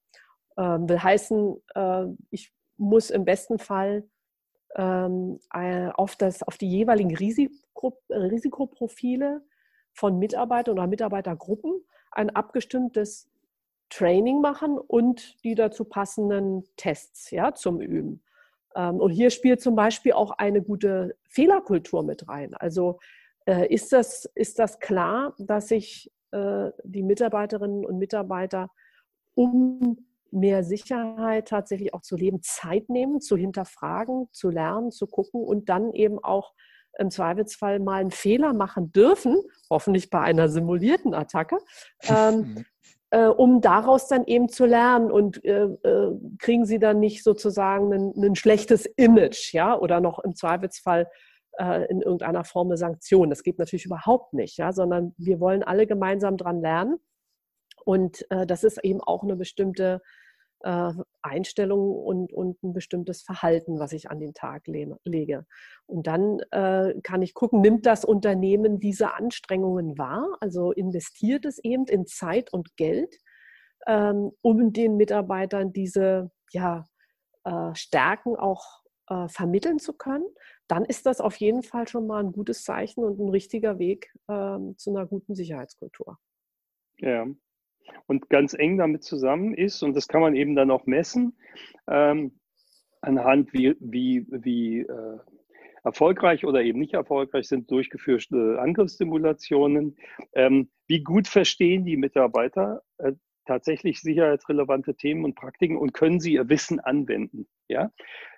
Ähm, will heißen, äh, ich muss im besten Fall ähm, äh, auf, das, auf die jeweiligen Risiko, Risikoprofile von Mitarbeitern oder Mitarbeitergruppen ein abgestimmtes Training machen und die dazu passenden Tests ja, zum Üben. Ähm, und hier spielt zum Beispiel auch eine gute Fehlerkultur mit rein. Also äh, ist, das, ist das klar, dass sich äh, die Mitarbeiterinnen und Mitarbeiter um mehr Sicherheit tatsächlich auch zu leben, Zeit nehmen, zu hinterfragen, zu lernen, zu gucken und dann eben auch im Zweifelsfall mal einen Fehler machen dürfen, hoffentlich bei einer simulierten Attacke, ähm, mhm. äh, um daraus dann eben zu lernen und äh, äh, kriegen sie dann nicht sozusagen ein, ein, schlechtes Image, ja, oder noch im Zweifelsfall äh, in irgendeiner Form eine Sanktion. Das geht natürlich überhaupt nicht, ja, sondern wir wollen alle gemeinsam dran lernen und äh, das ist eben auch eine bestimmte äh, Einstellung und, und ein bestimmtes Verhalten, was ich an den Tag le lege. Und dann äh, kann ich gucken, nimmt das Unternehmen diese Anstrengungen wahr? Also investiert es eben in Zeit und Geld, ähm, um den Mitarbeitern diese ja, äh, Stärken auch äh, vermitteln zu können, dann ist das auf jeden Fall schon mal ein gutes Zeichen und ein richtiger Weg ähm, zu einer guten Sicherheitskultur. Ja, und ganz eng damit zusammen ist, und das kann man eben dann auch messen, ähm, anhand wie, wie, wie äh, erfolgreich oder eben nicht erfolgreich sind durchgeführte Angriffssimulationen. Ähm, wie gut verstehen die Mitarbeiter äh, tatsächlich sicherheitsrelevante Themen und Praktiken und können sie ihr Wissen anwenden? Ja,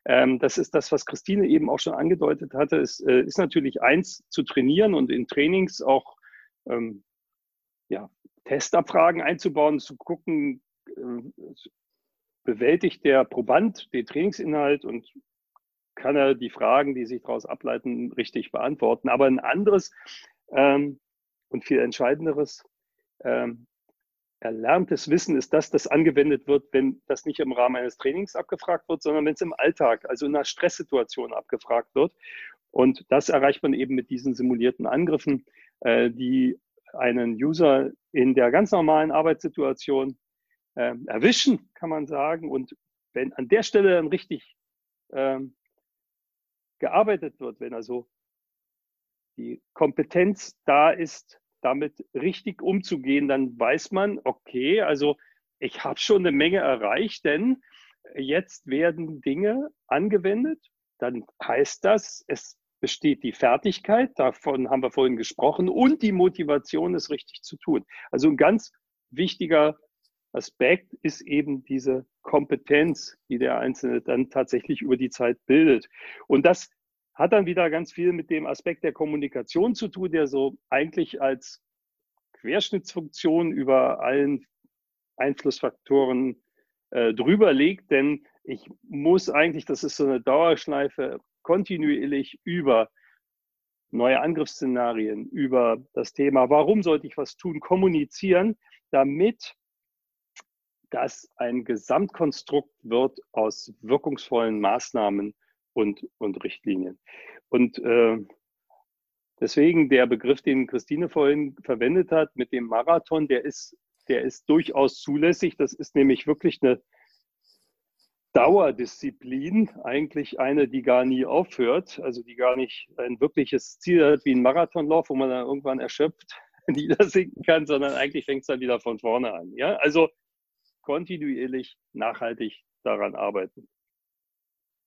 ähm, das ist das, was Christine eben auch schon angedeutet hatte. Es äh, ist natürlich eins zu trainieren und in Trainings auch ähm, ja, Testabfragen einzubauen, zu gucken, äh, bewältigt der Proband den Trainingsinhalt und kann er die Fragen, die sich daraus ableiten, richtig beantworten. Aber ein anderes ähm, und viel entscheidenderes ähm, erlerntes Wissen ist das, das angewendet wird, wenn das nicht im Rahmen eines Trainings abgefragt wird, sondern wenn es im Alltag, also in einer Stresssituation abgefragt wird. Und das erreicht man eben mit diesen simulierten Angriffen, äh, die einen User in der ganz normalen Arbeitssituation äh, erwischen, kann man sagen. Und wenn an der Stelle dann richtig ähm, gearbeitet wird, wenn also die Kompetenz da ist, damit richtig umzugehen, dann weiß man, okay, also ich habe schon eine Menge erreicht, denn jetzt werden Dinge angewendet. Dann heißt das, es besteht die Fertigkeit, davon haben wir vorhin gesprochen, und die Motivation, es richtig zu tun. Also ein ganz wichtiger Aspekt ist eben diese Kompetenz, die der Einzelne dann tatsächlich über die Zeit bildet. Und das hat dann wieder ganz viel mit dem Aspekt der Kommunikation zu tun, der so eigentlich als Querschnittsfunktion über allen Einflussfaktoren äh, drüber liegt. Denn ich muss eigentlich, das ist so eine Dauerschleife, kontinuierlich über neue Angriffsszenarien, über das Thema, warum sollte ich was tun, kommunizieren, damit das ein Gesamtkonstrukt wird aus wirkungsvollen Maßnahmen und, und Richtlinien. Und äh, deswegen der Begriff, den Christine vorhin verwendet hat mit dem Marathon, der ist, der ist durchaus zulässig. Das ist nämlich wirklich eine Dauerdisziplin, eigentlich eine, die gar nie aufhört, also die gar nicht ein wirkliches Ziel hat wie ein Marathonlauf, wo man dann irgendwann erschöpft niedersinken kann, sondern eigentlich fängt es dann wieder von vorne an. Ja? Also kontinuierlich, nachhaltig daran arbeiten.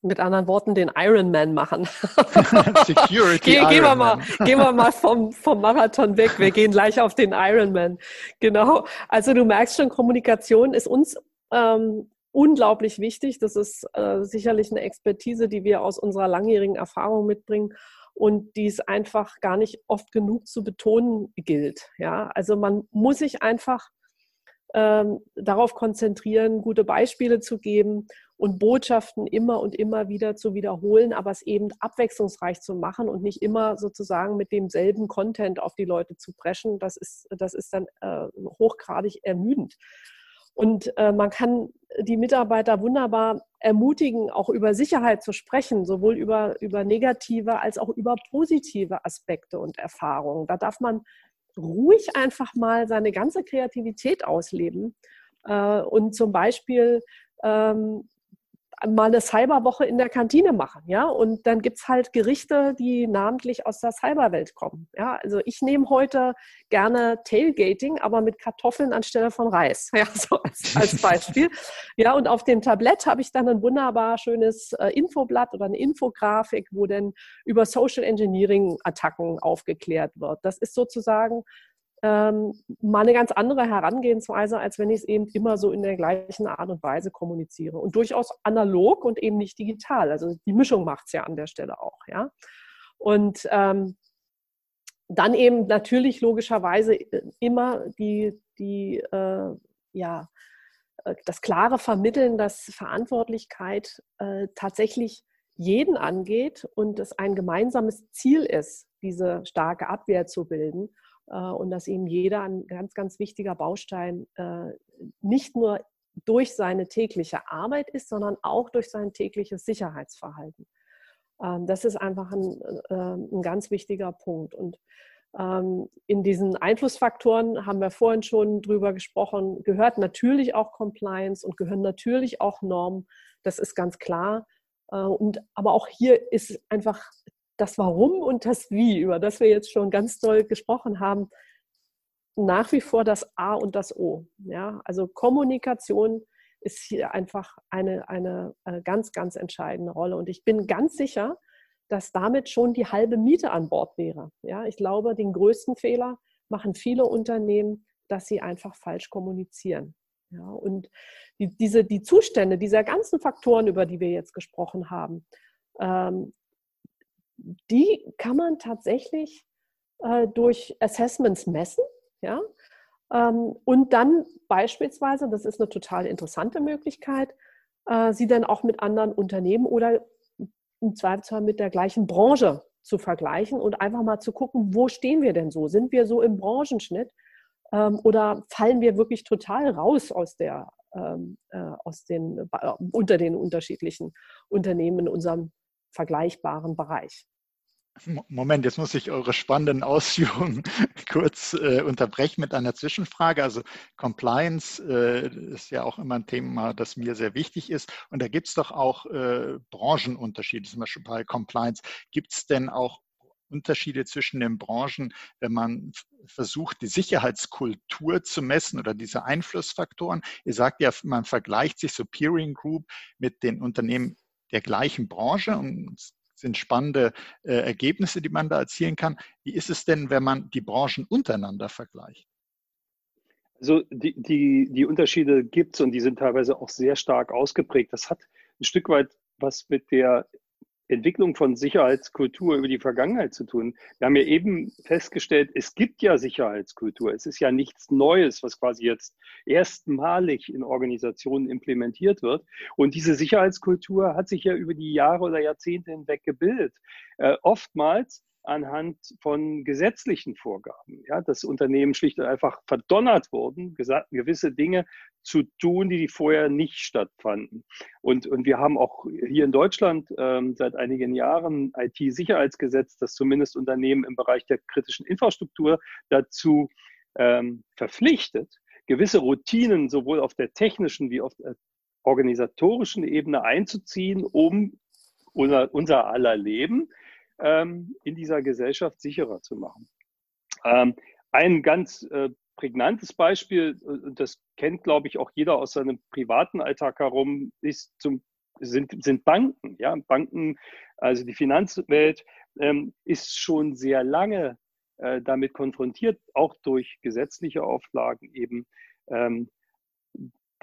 Mit anderen Worten, den Ironman machen. Security Ge gehen, wir mal, gehen wir mal vom, vom Marathon weg. Wir gehen gleich auf den Ironman. Genau. Also du merkst schon, Kommunikation ist uns ähm, unglaublich wichtig. Das ist äh, sicherlich eine Expertise, die wir aus unserer langjährigen Erfahrung mitbringen und die es einfach gar nicht oft genug zu betonen gilt. Ja, also man muss sich einfach ähm, darauf konzentrieren, gute Beispiele zu geben und Botschaften immer und immer wieder zu wiederholen, aber es eben abwechslungsreich zu machen und nicht immer sozusagen mit demselben Content auf die Leute zu preschen. Das ist, das ist dann äh, hochgradig ermüdend. Und äh, man kann die Mitarbeiter wunderbar ermutigen, auch über Sicherheit zu sprechen, sowohl über, über negative als auch über positive Aspekte und Erfahrungen. Da darf man ruhig einfach mal seine ganze Kreativität ausleben äh, und zum Beispiel ähm, mal eine Cyberwoche in der Kantine machen, ja, und dann gibt es halt Gerichte, die namentlich aus der Cyberwelt kommen, ja, also ich nehme heute gerne Tailgating, aber mit Kartoffeln anstelle von Reis, ja, so als, als Beispiel, ja, und auf dem Tablett habe ich dann ein wunderbar schönes äh, Infoblatt oder eine Infografik, wo dann über Social Engineering Attacken aufgeklärt wird. Das ist sozusagen ähm, mal eine ganz andere Herangehensweise, als wenn ich es eben immer so in der gleichen Art und Weise kommuniziere. Und durchaus analog und eben nicht digital. Also die Mischung macht es ja an der Stelle auch. Ja? Und ähm, dann eben natürlich logischerweise äh, immer die, die äh, ja, äh, das klare Vermitteln, dass Verantwortlichkeit äh, tatsächlich jeden angeht und es ein gemeinsames Ziel ist, diese starke Abwehr zu bilden und dass eben jeder ein ganz, ganz wichtiger Baustein äh, nicht nur durch seine tägliche Arbeit ist, sondern auch durch sein tägliches Sicherheitsverhalten. Ähm, das ist einfach ein, äh, ein ganz wichtiger Punkt. Und ähm, in diesen Einflussfaktoren haben wir vorhin schon drüber gesprochen, gehört natürlich auch Compliance und gehören natürlich auch Normen. Das ist ganz klar. Und, aber auch hier ist einfach das Warum und das Wie, über das wir jetzt schon ganz doll gesprochen haben, nach wie vor das A und das O. Ja, also Kommunikation ist hier einfach eine, eine, eine ganz, ganz entscheidende Rolle. Und ich bin ganz sicher, dass damit schon die halbe Miete an Bord wäre. Ja, ich glaube, den größten Fehler machen viele Unternehmen, dass sie einfach falsch kommunizieren. Ja, und die, diese, die Zustände dieser ganzen Faktoren, über die wir jetzt gesprochen haben, ähm, die kann man tatsächlich äh, durch Assessments messen. Ja? Ähm, und dann beispielsweise, das ist eine total interessante Möglichkeit, äh, sie dann auch mit anderen Unternehmen oder im Zweifelsfall mit der gleichen Branche zu vergleichen und einfach mal zu gucken, wo stehen wir denn so? Sind wir so im Branchenschnitt ähm, oder fallen wir wirklich total raus aus der, ähm, äh, aus den, äh, unter den unterschiedlichen Unternehmen in unserem vergleichbaren Bereich. Moment, jetzt muss ich eure spannenden Ausführungen kurz äh, unterbrechen mit einer Zwischenfrage. Also Compliance äh, ist ja auch immer ein Thema, das mir sehr wichtig ist. Und da gibt es doch auch äh, Branchenunterschiede, zum Beispiel bei Compliance. Gibt es denn auch Unterschiede zwischen den Branchen, wenn man versucht, die Sicherheitskultur zu messen oder diese Einflussfaktoren? Ihr sagt ja, man vergleicht sich so Peering Group mit den Unternehmen der gleichen Branche und sind spannende äh, Ergebnisse, die man da erzielen kann. Wie ist es denn, wenn man die Branchen untereinander vergleicht? Also die, die, die Unterschiede gibt es und die sind teilweise auch sehr stark ausgeprägt. Das hat ein Stück weit was mit der Entwicklung von Sicherheitskultur über die Vergangenheit zu tun. Wir haben ja eben festgestellt, es gibt ja Sicherheitskultur. Es ist ja nichts Neues, was quasi jetzt erstmalig in Organisationen implementiert wird. Und diese Sicherheitskultur hat sich ja über die Jahre oder Jahrzehnte hinweg gebildet. Äh, oftmals anhand von gesetzlichen Vorgaben. Ja, dass Unternehmen schlicht und einfach verdonnert wurden, gewisse Dinge zu tun, die vorher nicht stattfanden. Und, und wir haben auch hier in Deutschland ähm, seit einigen Jahren IT-Sicherheitsgesetz, das zumindest Unternehmen im Bereich der kritischen Infrastruktur dazu ähm, verpflichtet, gewisse Routinen sowohl auf der technischen wie auf der organisatorischen Ebene einzuziehen, um unser, unser aller Leben ähm, in dieser Gesellschaft sicherer zu machen. Ähm, ein ganz äh, prägnantes Beispiel, äh, das kennt, glaube ich, auch jeder aus seinem privaten Alltag herum, ist zum, sind, sind Banken. Ja? Banken, also die Finanzwelt, ähm, ist schon sehr lange äh, damit konfrontiert, auch durch gesetzliche Auflagen eben ähm,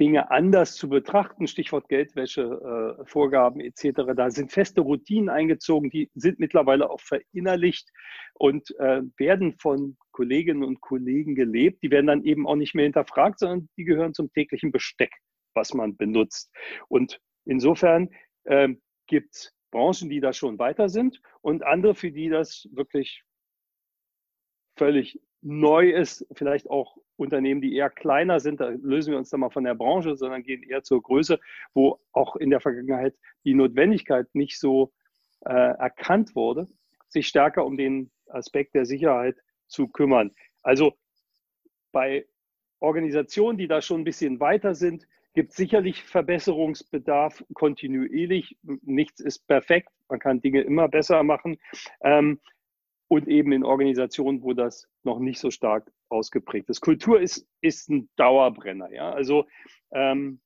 Dinge anders zu betrachten, Stichwort Geldwäsche, äh, Vorgaben etc. Da sind feste Routinen eingezogen, die sind mittlerweile auch verinnerlicht und äh, werden von Kolleginnen und Kollegen gelebt. Die werden dann eben auch nicht mehr hinterfragt, sondern die gehören zum täglichen Besteck, was man benutzt. Und insofern äh, gibt es Branchen, die da schon weiter sind und andere, für die das wirklich völlig neu ist, vielleicht auch Unternehmen, die eher kleiner sind, da lösen wir uns dann mal von der Branche, sondern gehen eher zur Größe, wo auch in der Vergangenheit die Notwendigkeit nicht so äh, erkannt wurde, sich stärker um den Aspekt der Sicherheit zu kümmern. Also bei Organisationen, die da schon ein bisschen weiter sind, gibt es sicherlich Verbesserungsbedarf kontinuierlich. Nichts ist perfekt, man kann Dinge immer besser machen. Ähm, und eben in Organisationen, wo das noch nicht so stark ausgeprägt ist. Kultur ist, ist ein Dauerbrenner. Ja? Also ähm,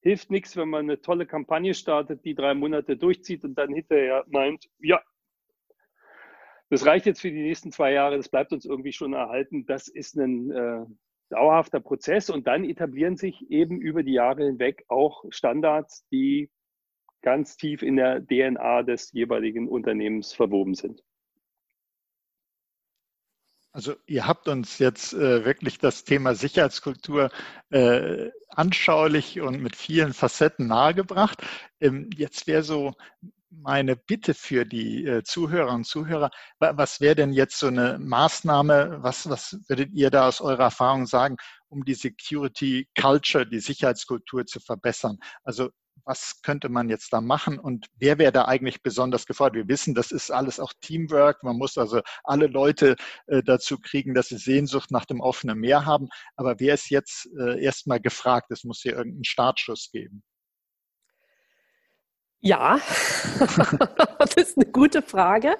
hilft nichts, wenn man eine tolle Kampagne startet, die drei Monate durchzieht und dann hinterher meint, ja, das reicht jetzt für die nächsten zwei Jahre, das bleibt uns irgendwie schon erhalten. Das ist ein äh, dauerhafter Prozess und dann etablieren sich eben über die Jahre hinweg auch Standards, die ganz tief in der DNA des jeweiligen Unternehmens verwoben sind. Also ihr habt uns jetzt äh, wirklich das Thema Sicherheitskultur äh, anschaulich und mit vielen Facetten nahegebracht. Ähm, jetzt wäre so meine Bitte für die äh, Zuhörer und Zuhörer, was wäre denn jetzt so eine Maßnahme, was, was würdet ihr da aus eurer Erfahrung sagen, um die Security Culture, die Sicherheitskultur zu verbessern? Also was könnte man jetzt da machen und wer wäre da eigentlich besonders gefordert? Wir wissen, das ist alles auch Teamwork. Man muss also alle Leute äh, dazu kriegen, dass sie Sehnsucht nach dem offenen Meer haben. Aber wer ist jetzt äh, erstmal gefragt? Es muss hier irgendeinen Startschuss geben. Ja, das ist eine gute Frage.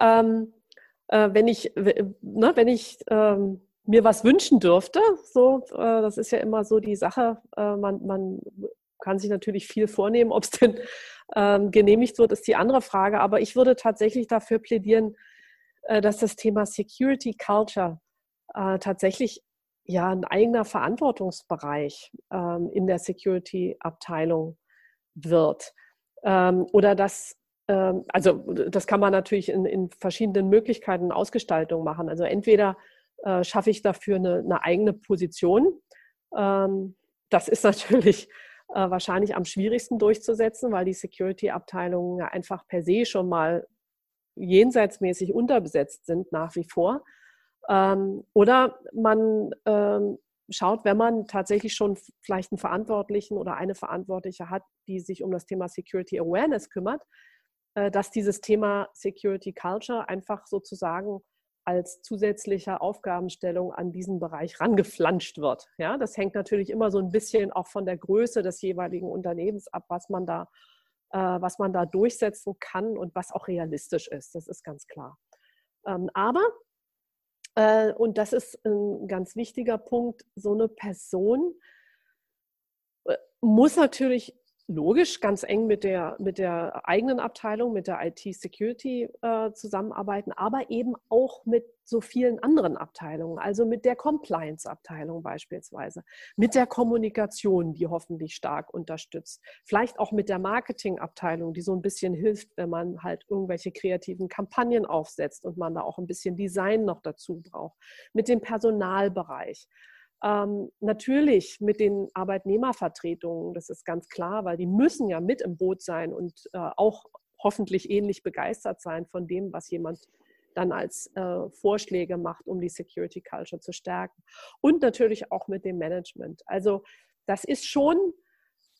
Ähm, äh, wenn ich, ne, wenn ich ähm, mir was wünschen dürfte, so, äh, das ist ja immer so die Sache, äh, man, man kann sich natürlich viel vornehmen. Ob es denn ähm, genehmigt wird, ist die andere Frage. Aber ich würde tatsächlich dafür plädieren, äh, dass das Thema Security Culture äh, tatsächlich ja ein eigener Verantwortungsbereich ähm, in der Security-Abteilung wird. Ähm, oder dass ähm, also das kann man natürlich in, in verschiedenen Möglichkeiten Ausgestaltung machen. Also entweder äh, schaffe ich dafür eine, eine eigene Position. Ähm, das ist natürlich äh, wahrscheinlich am schwierigsten durchzusetzen, weil die Security-Abteilungen ja einfach per se schon mal jenseitsmäßig unterbesetzt sind nach wie vor. Ähm, oder man ähm, schaut, wenn man tatsächlich schon vielleicht einen Verantwortlichen oder eine Verantwortliche hat, die sich um das Thema Security Awareness kümmert, äh, dass dieses Thema Security Culture einfach sozusagen als zusätzliche Aufgabenstellung an diesen Bereich rangeflanscht wird. Ja, das hängt natürlich immer so ein bisschen auch von der Größe des jeweiligen Unternehmens ab, was man da, äh, was man da durchsetzen kann und was auch realistisch ist. Das ist ganz klar. Ähm, aber äh, und das ist ein ganz wichtiger Punkt. So eine Person äh, muss natürlich logisch ganz eng mit der, mit der eigenen Abteilung, mit der IT-Security äh, zusammenarbeiten, aber eben auch mit so vielen anderen Abteilungen, also mit der Compliance-Abteilung beispielsweise, mit der Kommunikation, die hoffentlich stark unterstützt, vielleicht auch mit der Marketing-Abteilung, die so ein bisschen hilft, wenn man halt irgendwelche kreativen Kampagnen aufsetzt und man da auch ein bisschen Design noch dazu braucht, mit dem Personalbereich. Ähm, natürlich mit den Arbeitnehmervertretungen, das ist ganz klar, weil die müssen ja mit im Boot sein und äh, auch hoffentlich ähnlich begeistert sein von dem, was jemand dann als äh, Vorschläge macht, um die Security Culture zu stärken. Und natürlich auch mit dem Management. Also das ist schon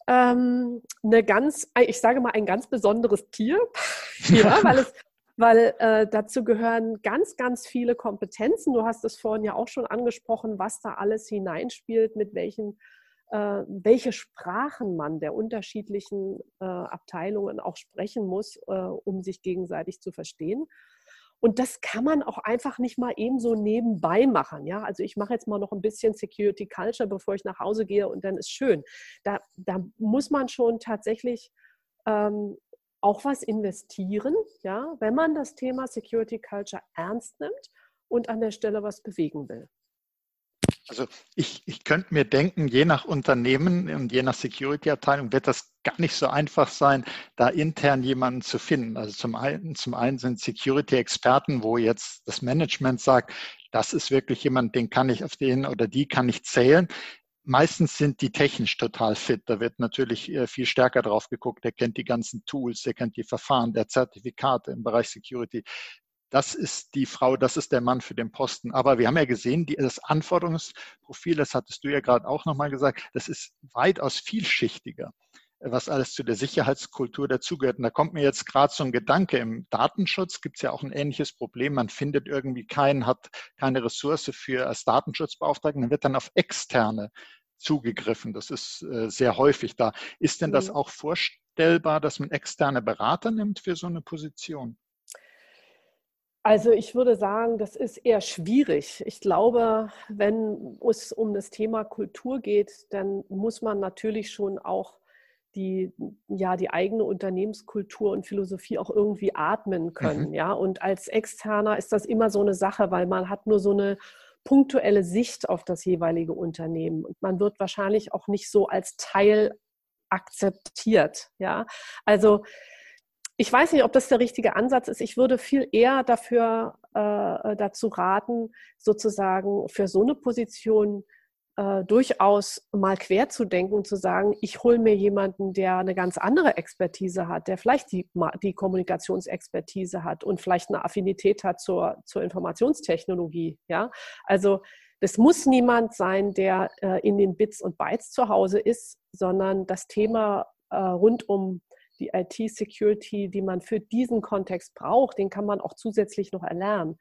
ähm, eine ganz, ich sage mal, ein ganz besonderes Tier, ja, weil es weil äh, dazu gehören ganz, ganz viele Kompetenzen. Du hast es vorhin ja auch schon angesprochen, was da alles hineinspielt, mit welchen, äh, welche Sprachen man der unterschiedlichen äh, Abteilungen auch sprechen muss, äh, um sich gegenseitig zu verstehen. Und das kann man auch einfach nicht mal eben so nebenbei machen. Ja? Also ich mache jetzt mal noch ein bisschen Security Culture, bevor ich nach Hause gehe und dann ist schön. Da, da muss man schon tatsächlich ähm, auch was investieren, ja, wenn man das Thema Security Culture ernst nimmt und an der Stelle was bewegen will. Also ich, ich könnte mir denken, je nach Unternehmen und je nach Security-Abteilung wird das gar nicht so einfach sein, da intern jemanden zu finden. Also zum einen, zum einen sind Security-Experten, wo jetzt das Management sagt, das ist wirklich jemand, den kann ich auf den oder die kann ich zählen. Meistens sind die technisch total fit. Da wird natürlich äh, viel stärker drauf geguckt. Der kennt die ganzen Tools, der kennt die Verfahren, der Zertifikate im Bereich Security das ist die Frau, das ist der Mann für den Posten. Aber wir haben ja gesehen, die, das Anforderungsprofil, das hattest du ja gerade auch nochmal gesagt, das ist weitaus vielschichtiger, was alles zu der Sicherheitskultur dazugehört. Und da kommt mir jetzt gerade so ein Gedanke, im Datenschutz gibt es ja auch ein ähnliches Problem. Man findet irgendwie keinen, hat keine Ressource für als Datenschutzbeauftragten, dann wird dann auf externe zugegriffen. Das ist äh, sehr häufig da. Ist denn das mhm. auch vorstellbar, dass man externe Berater nimmt für so eine Position? Also ich würde sagen, das ist eher schwierig. Ich glaube, wenn es um das Thema Kultur geht, dann muss man natürlich schon auch die, ja, die eigene Unternehmenskultur und Philosophie auch irgendwie atmen können. Mhm. Ja? Und als Externer ist das immer so eine Sache, weil man hat nur so eine punktuelle Sicht auf das jeweilige Unternehmen. Und man wird wahrscheinlich auch nicht so als Teil akzeptiert. Ja? Also ich weiß nicht, ob das der richtige Ansatz ist. Ich würde viel eher dafür äh, dazu raten, sozusagen für so eine Position äh, durchaus mal quer zu denken und zu sagen, ich hole mir jemanden, der eine ganz andere Expertise hat, der vielleicht die, die Kommunikationsexpertise hat und vielleicht eine Affinität hat zur, zur Informationstechnologie. Ja? Also das muss niemand sein, der äh, in den Bits und Bytes zu Hause ist, sondern das Thema äh, rund um die IT-Security, die man für diesen Kontext braucht, den kann man auch zusätzlich noch erlernen.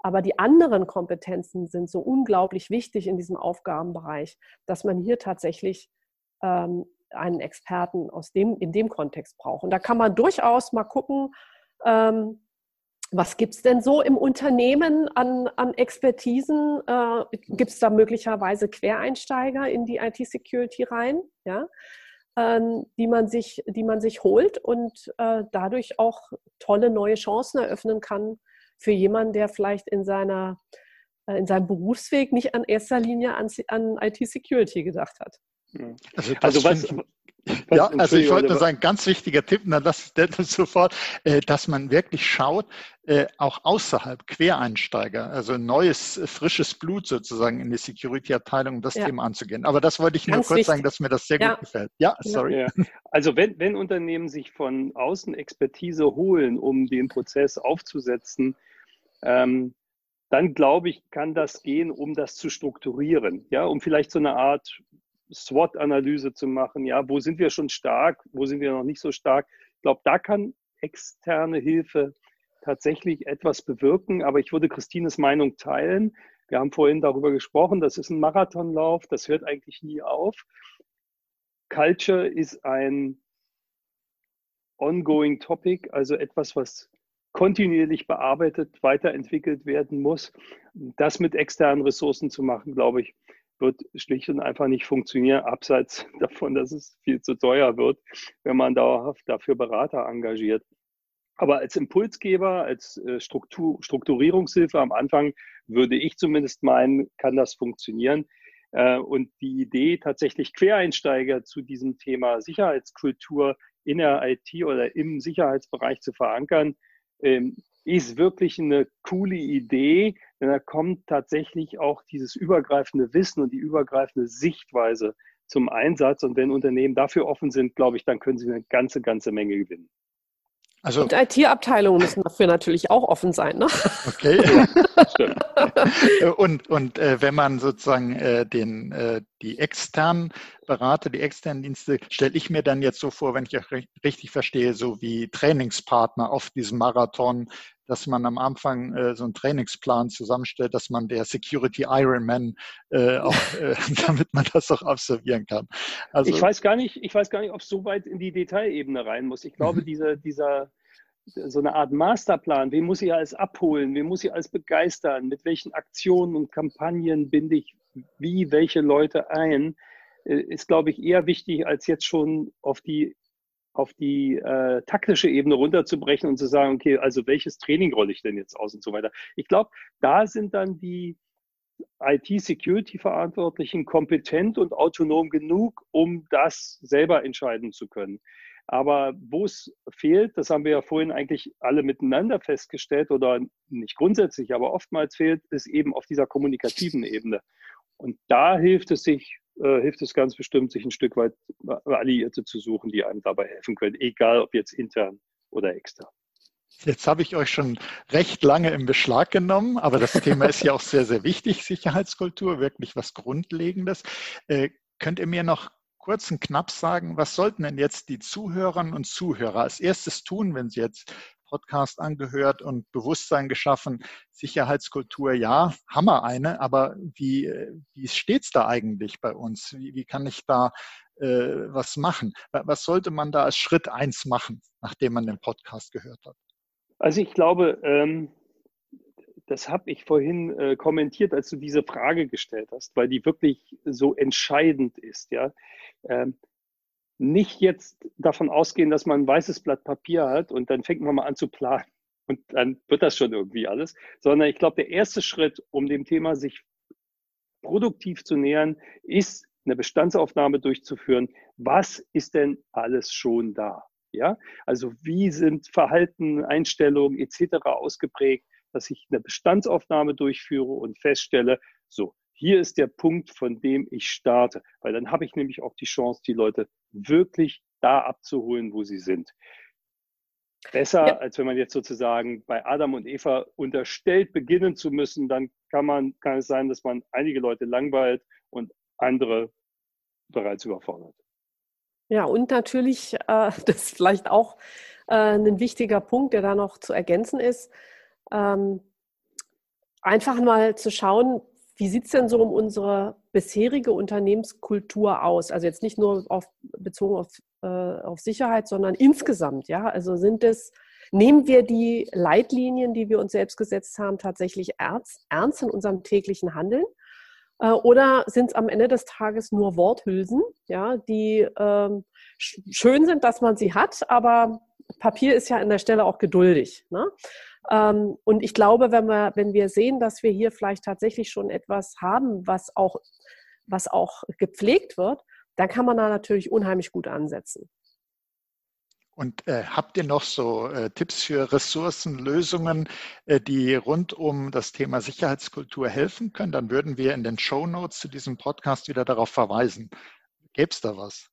Aber die anderen Kompetenzen sind so unglaublich wichtig in diesem Aufgabenbereich, dass man hier tatsächlich ähm, einen Experten aus dem, in dem Kontext braucht. Und da kann man durchaus mal gucken, ähm, was gibt es denn so im Unternehmen an, an Expertisen? Äh, gibt es da möglicherweise Quereinsteiger in die IT-Security rein? Ja? Ähm, die, man sich, die man sich holt und äh, dadurch auch tolle neue Chancen eröffnen kann für jemanden, der vielleicht in, seiner, äh, in seinem Berufsweg nicht an erster Linie an, an IT-Security gedacht hat. Also, also was, ja, also ich wollte nur sagen, ganz wichtiger Tipp, na, das, das sofort, äh, dass man wirklich schaut, äh, auch außerhalb Quereinsteiger, also neues, frisches Blut sozusagen in die Security-Abteilung, das ja. Thema anzugehen. Aber das wollte ich ganz nur kurz wichtig. sagen, dass mir das sehr ja. gut gefällt. Ja, sorry. Ja. Also wenn, wenn Unternehmen sich von außen Expertise holen, um den Prozess aufzusetzen, ähm, dann glaube ich, kann das gehen, um das zu strukturieren, ja, um vielleicht so eine Art SWOT-Analyse zu machen. Ja, wo sind wir schon stark, wo sind wir noch nicht so stark? Ich glaube, da kann externe Hilfe tatsächlich etwas bewirken. Aber ich würde Christines Meinung teilen. Wir haben vorhin darüber gesprochen, das ist ein Marathonlauf, das hört eigentlich nie auf. Culture ist ein ongoing Topic, also etwas, was kontinuierlich bearbeitet, weiterentwickelt werden muss. Das mit externen Ressourcen zu machen, glaube ich, wird schlicht und einfach nicht funktionieren, abseits davon, dass es viel zu teuer wird, wenn man dauerhaft dafür Berater engagiert. Aber als Impulsgeber, als äh, Struktur, Strukturierungshilfe am Anfang würde ich zumindest meinen, kann das funktionieren. Äh, und die Idee, tatsächlich Quereinsteiger zu diesem Thema Sicherheitskultur in der IT oder im Sicherheitsbereich zu verankern, ähm, ist wirklich eine coole Idee, denn da kommt tatsächlich auch dieses übergreifende Wissen und die übergreifende Sichtweise zum Einsatz. Und wenn Unternehmen dafür offen sind, glaube ich, dann können sie eine ganze, ganze Menge gewinnen. Also, und IT-Abteilungen müssen dafür natürlich auch offen sein. Ne? Okay. und und äh, wenn man sozusagen äh, den, äh, die externen Berater, die externen Dienste, stelle ich mir dann jetzt so vor, wenn ich auch richtig verstehe, so wie Trainingspartner auf diesem Marathon, dass man am Anfang äh, so einen Trainingsplan zusammenstellt, dass man der Security Ironman äh, auch, äh, damit man das auch absolvieren kann. Also, ich weiß gar nicht, ich weiß gar nicht, ob es so weit in die Detailebene rein muss. Ich glaube, mhm. dieser, dieser so eine Art Masterplan, wen muss ich alles abholen, wen muss ich alles begeistern, mit welchen Aktionen und Kampagnen binde ich wie welche Leute ein, ist, glaube ich, eher wichtig, als jetzt schon auf die auf die äh, taktische Ebene runterzubrechen und zu sagen, okay, also welches Training rolle ich denn jetzt aus und so weiter. Ich glaube, da sind dann die IT-Security-Verantwortlichen kompetent und autonom genug, um das selber entscheiden zu können. Aber wo es fehlt, das haben wir ja vorhin eigentlich alle miteinander festgestellt oder nicht grundsätzlich, aber oftmals fehlt, ist eben auf dieser kommunikativen Ebene. Und da hilft es sich, äh, hilft es ganz bestimmt, sich ein Stück weit Alliierte zu suchen, die einem dabei helfen können, egal ob jetzt intern oder extern. Jetzt habe ich euch schon recht lange im Beschlag genommen, aber das Thema ist ja auch sehr, sehr wichtig, Sicherheitskultur, wirklich was Grundlegendes. Äh, könnt ihr mir noch kurz und knapp sagen, was sollten denn jetzt die Zuhörerinnen und Zuhörer als erstes tun, wenn sie jetzt Podcast angehört und Bewusstsein geschaffen, Sicherheitskultur, ja, wir eine, aber wie, wie steht es da eigentlich bei uns? Wie, wie kann ich da äh, was machen? Was sollte man da als Schritt eins machen, nachdem man den Podcast gehört hat? Also ich glaube, ähm, das habe ich vorhin äh, kommentiert, als du diese Frage gestellt hast, weil die wirklich so entscheidend ist. Ja, ähm, nicht jetzt davon ausgehen, dass man ein weißes Blatt Papier hat und dann fängt man mal an zu planen und dann wird das schon irgendwie alles, sondern ich glaube, der erste Schritt, um dem Thema sich produktiv zu nähern, ist eine Bestandsaufnahme durchzuführen. Was ist denn alles schon da? Ja, also wie sind Verhalten, Einstellungen etc. ausgeprägt? dass ich eine Bestandsaufnahme durchführe und feststelle, so, hier ist der Punkt, von dem ich starte, weil dann habe ich nämlich auch die Chance, die Leute wirklich da abzuholen, wo sie sind. Besser, ja. als wenn man jetzt sozusagen bei Adam und Eva unterstellt, beginnen zu müssen, dann kann man, kann es sein, dass man einige Leute langweilt und andere bereits überfordert. Ja, und natürlich, äh, das ist vielleicht auch äh, ein wichtiger Punkt, der da noch zu ergänzen ist, ähm, einfach mal zu schauen, wie sieht es denn so um unsere bisherige Unternehmenskultur aus? Also jetzt nicht nur auf, bezogen auf, äh, auf Sicherheit, sondern insgesamt. Ja, also sind es Nehmen wir die Leitlinien, die wir uns selbst gesetzt haben, tatsächlich ernst, ernst in unserem täglichen Handeln? Äh, oder sind es am Ende des Tages nur Worthülsen, ja, die ähm, schön sind, dass man sie hat, aber Papier ist ja an der Stelle auch geduldig. Ne? Ähm, und ich glaube, wenn wir, wenn wir sehen, dass wir hier vielleicht tatsächlich schon etwas haben, was auch, was auch gepflegt wird, dann kann man da natürlich unheimlich gut ansetzen. Und äh, habt ihr noch so äh, Tipps für Ressourcen, Lösungen, äh, die rund um das Thema Sicherheitskultur helfen können? Dann würden wir in den Show Notes zu diesem Podcast wieder darauf verweisen. Gäbe es da was?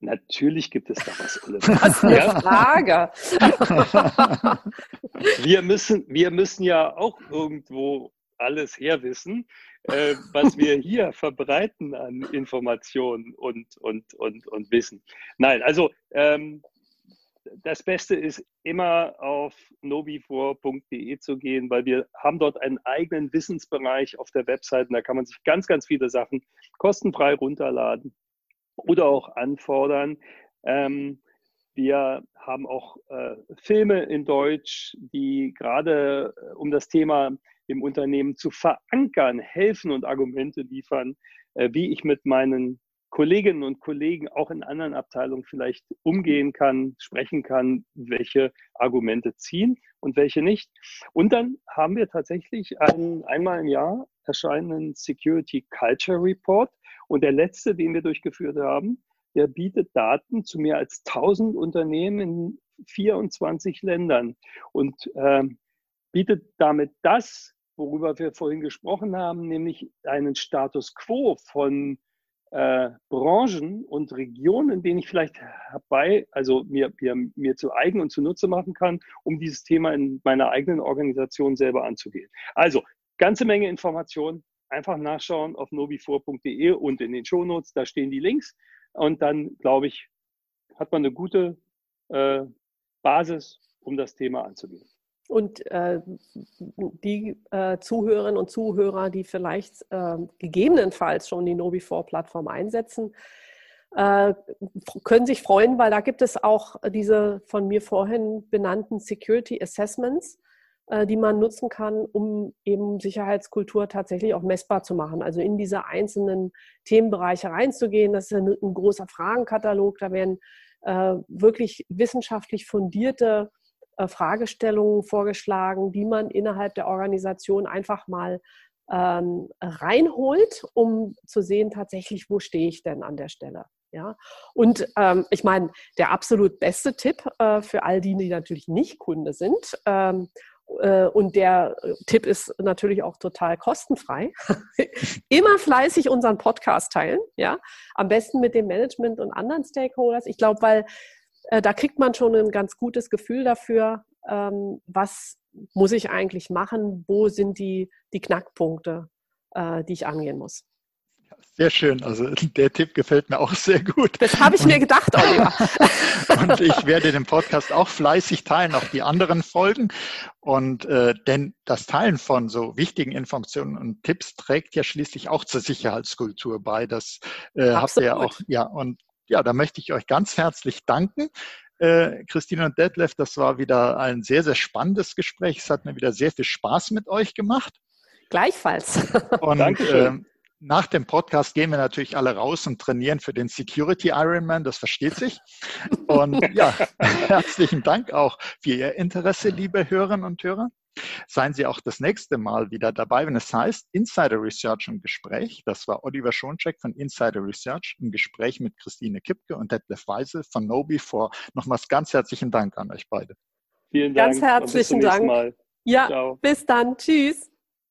Natürlich gibt es da was, Oliver. Das ist eine Frage. wir, müssen, wir müssen ja auch irgendwo alles herwissen, äh, was wir hier verbreiten an Informationen und, und, und, und Wissen. Nein, also ähm, das Beste ist immer auf nobifor.de zu gehen, weil wir haben dort einen eigenen Wissensbereich auf der Webseite. Da kann man sich ganz, ganz viele Sachen kostenfrei runterladen oder auch anfordern. Ähm, wir haben auch äh, Filme in Deutsch, die gerade äh, um das Thema im Unternehmen zu verankern, helfen und Argumente liefern, äh, wie ich mit meinen Kolleginnen und Kollegen auch in anderen Abteilungen vielleicht umgehen kann, sprechen kann, welche Argumente ziehen und welche nicht. Und dann haben wir tatsächlich einen einmal im Jahr erscheinenden Security Culture Report, und der letzte, den wir durchgeführt haben, der bietet Daten zu mehr als 1000 Unternehmen in 24 Ländern und äh, bietet damit das, worüber wir vorhin gesprochen haben, nämlich einen Status quo von äh, Branchen und Regionen, denen ich vielleicht herbei, also mir, mir, mir zu eigen und zunutze machen kann, um dieses Thema in meiner eigenen Organisation selber anzugehen. Also, ganze Menge Informationen. Einfach nachschauen auf nobi4.de und in den Shownotes, da stehen die Links. Und dann, glaube ich, hat man eine gute äh, Basis, um das Thema anzugehen. Und äh, die äh, Zuhörerinnen und Zuhörer, die vielleicht äh, gegebenenfalls schon die Novi4-Plattform einsetzen, äh, können sich freuen, weil da gibt es auch diese von mir vorhin benannten Security Assessments, die man nutzen kann, um eben Sicherheitskultur tatsächlich auch messbar zu machen. Also in diese einzelnen Themenbereiche reinzugehen. Das ist ein, ein großer Fragenkatalog. Da werden äh, wirklich wissenschaftlich fundierte äh, Fragestellungen vorgeschlagen, die man innerhalb der Organisation einfach mal ähm, reinholt, um zu sehen, tatsächlich, wo stehe ich denn an der Stelle. Ja, und ähm, ich meine, der absolut beste Tipp äh, für all die, die natürlich nicht Kunde sind, ähm, äh, und der Tipp ist natürlich auch total kostenfrei. Immer fleißig unseren Podcast teilen, ja, am besten mit dem Management und anderen Stakeholders. Ich glaube, weil äh, da kriegt man schon ein ganz gutes Gefühl dafür, ähm, was muss ich eigentlich machen, wo sind die, die Knackpunkte, äh, die ich angehen muss. Sehr schön. Also der Tipp gefällt mir auch sehr gut. Das habe ich mir gedacht, Oliver. und ich werde den Podcast auch fleißig teilen, auch die anderen Folgen. Und äh, denn das Teilen von so wichtigen Informationen und Tipps trägt ja schließlich auch zur Sicherheitskultur bei. Das äh, habt ihr ja auch. Ja, und ja, da möchte ich euch ganz herzlich danken. Äh, Christine und Detlef, das war wieder ein sehr, sehr spannendes Gespräch. Es hat mir wieder sehr viel Spaß mit euch gemacht. Gleichfalls. Und äh, nach dem Podcast gehen wir natürlich alle raus und trainieren für den Security Ironman, das versteht sich. Und ja, herzlichen Dank auch für Ihr Interesse, liebe Hörerinnen und Hörer. Seien Sie auch das nächste Mal wieder dabei, wenn es heißt Insider Research im Gespräch. Das war Oliver Schoncheck von Insider Research im Gespräch mit Christine Kipke und Detlef Weise von Nobi vor. Nochmals ganz herzlichen Dank an euch beide. Vielen Dank. Ganz herzlichen Dank. Mal. Ja, Ciao. bis dann. Tschüss.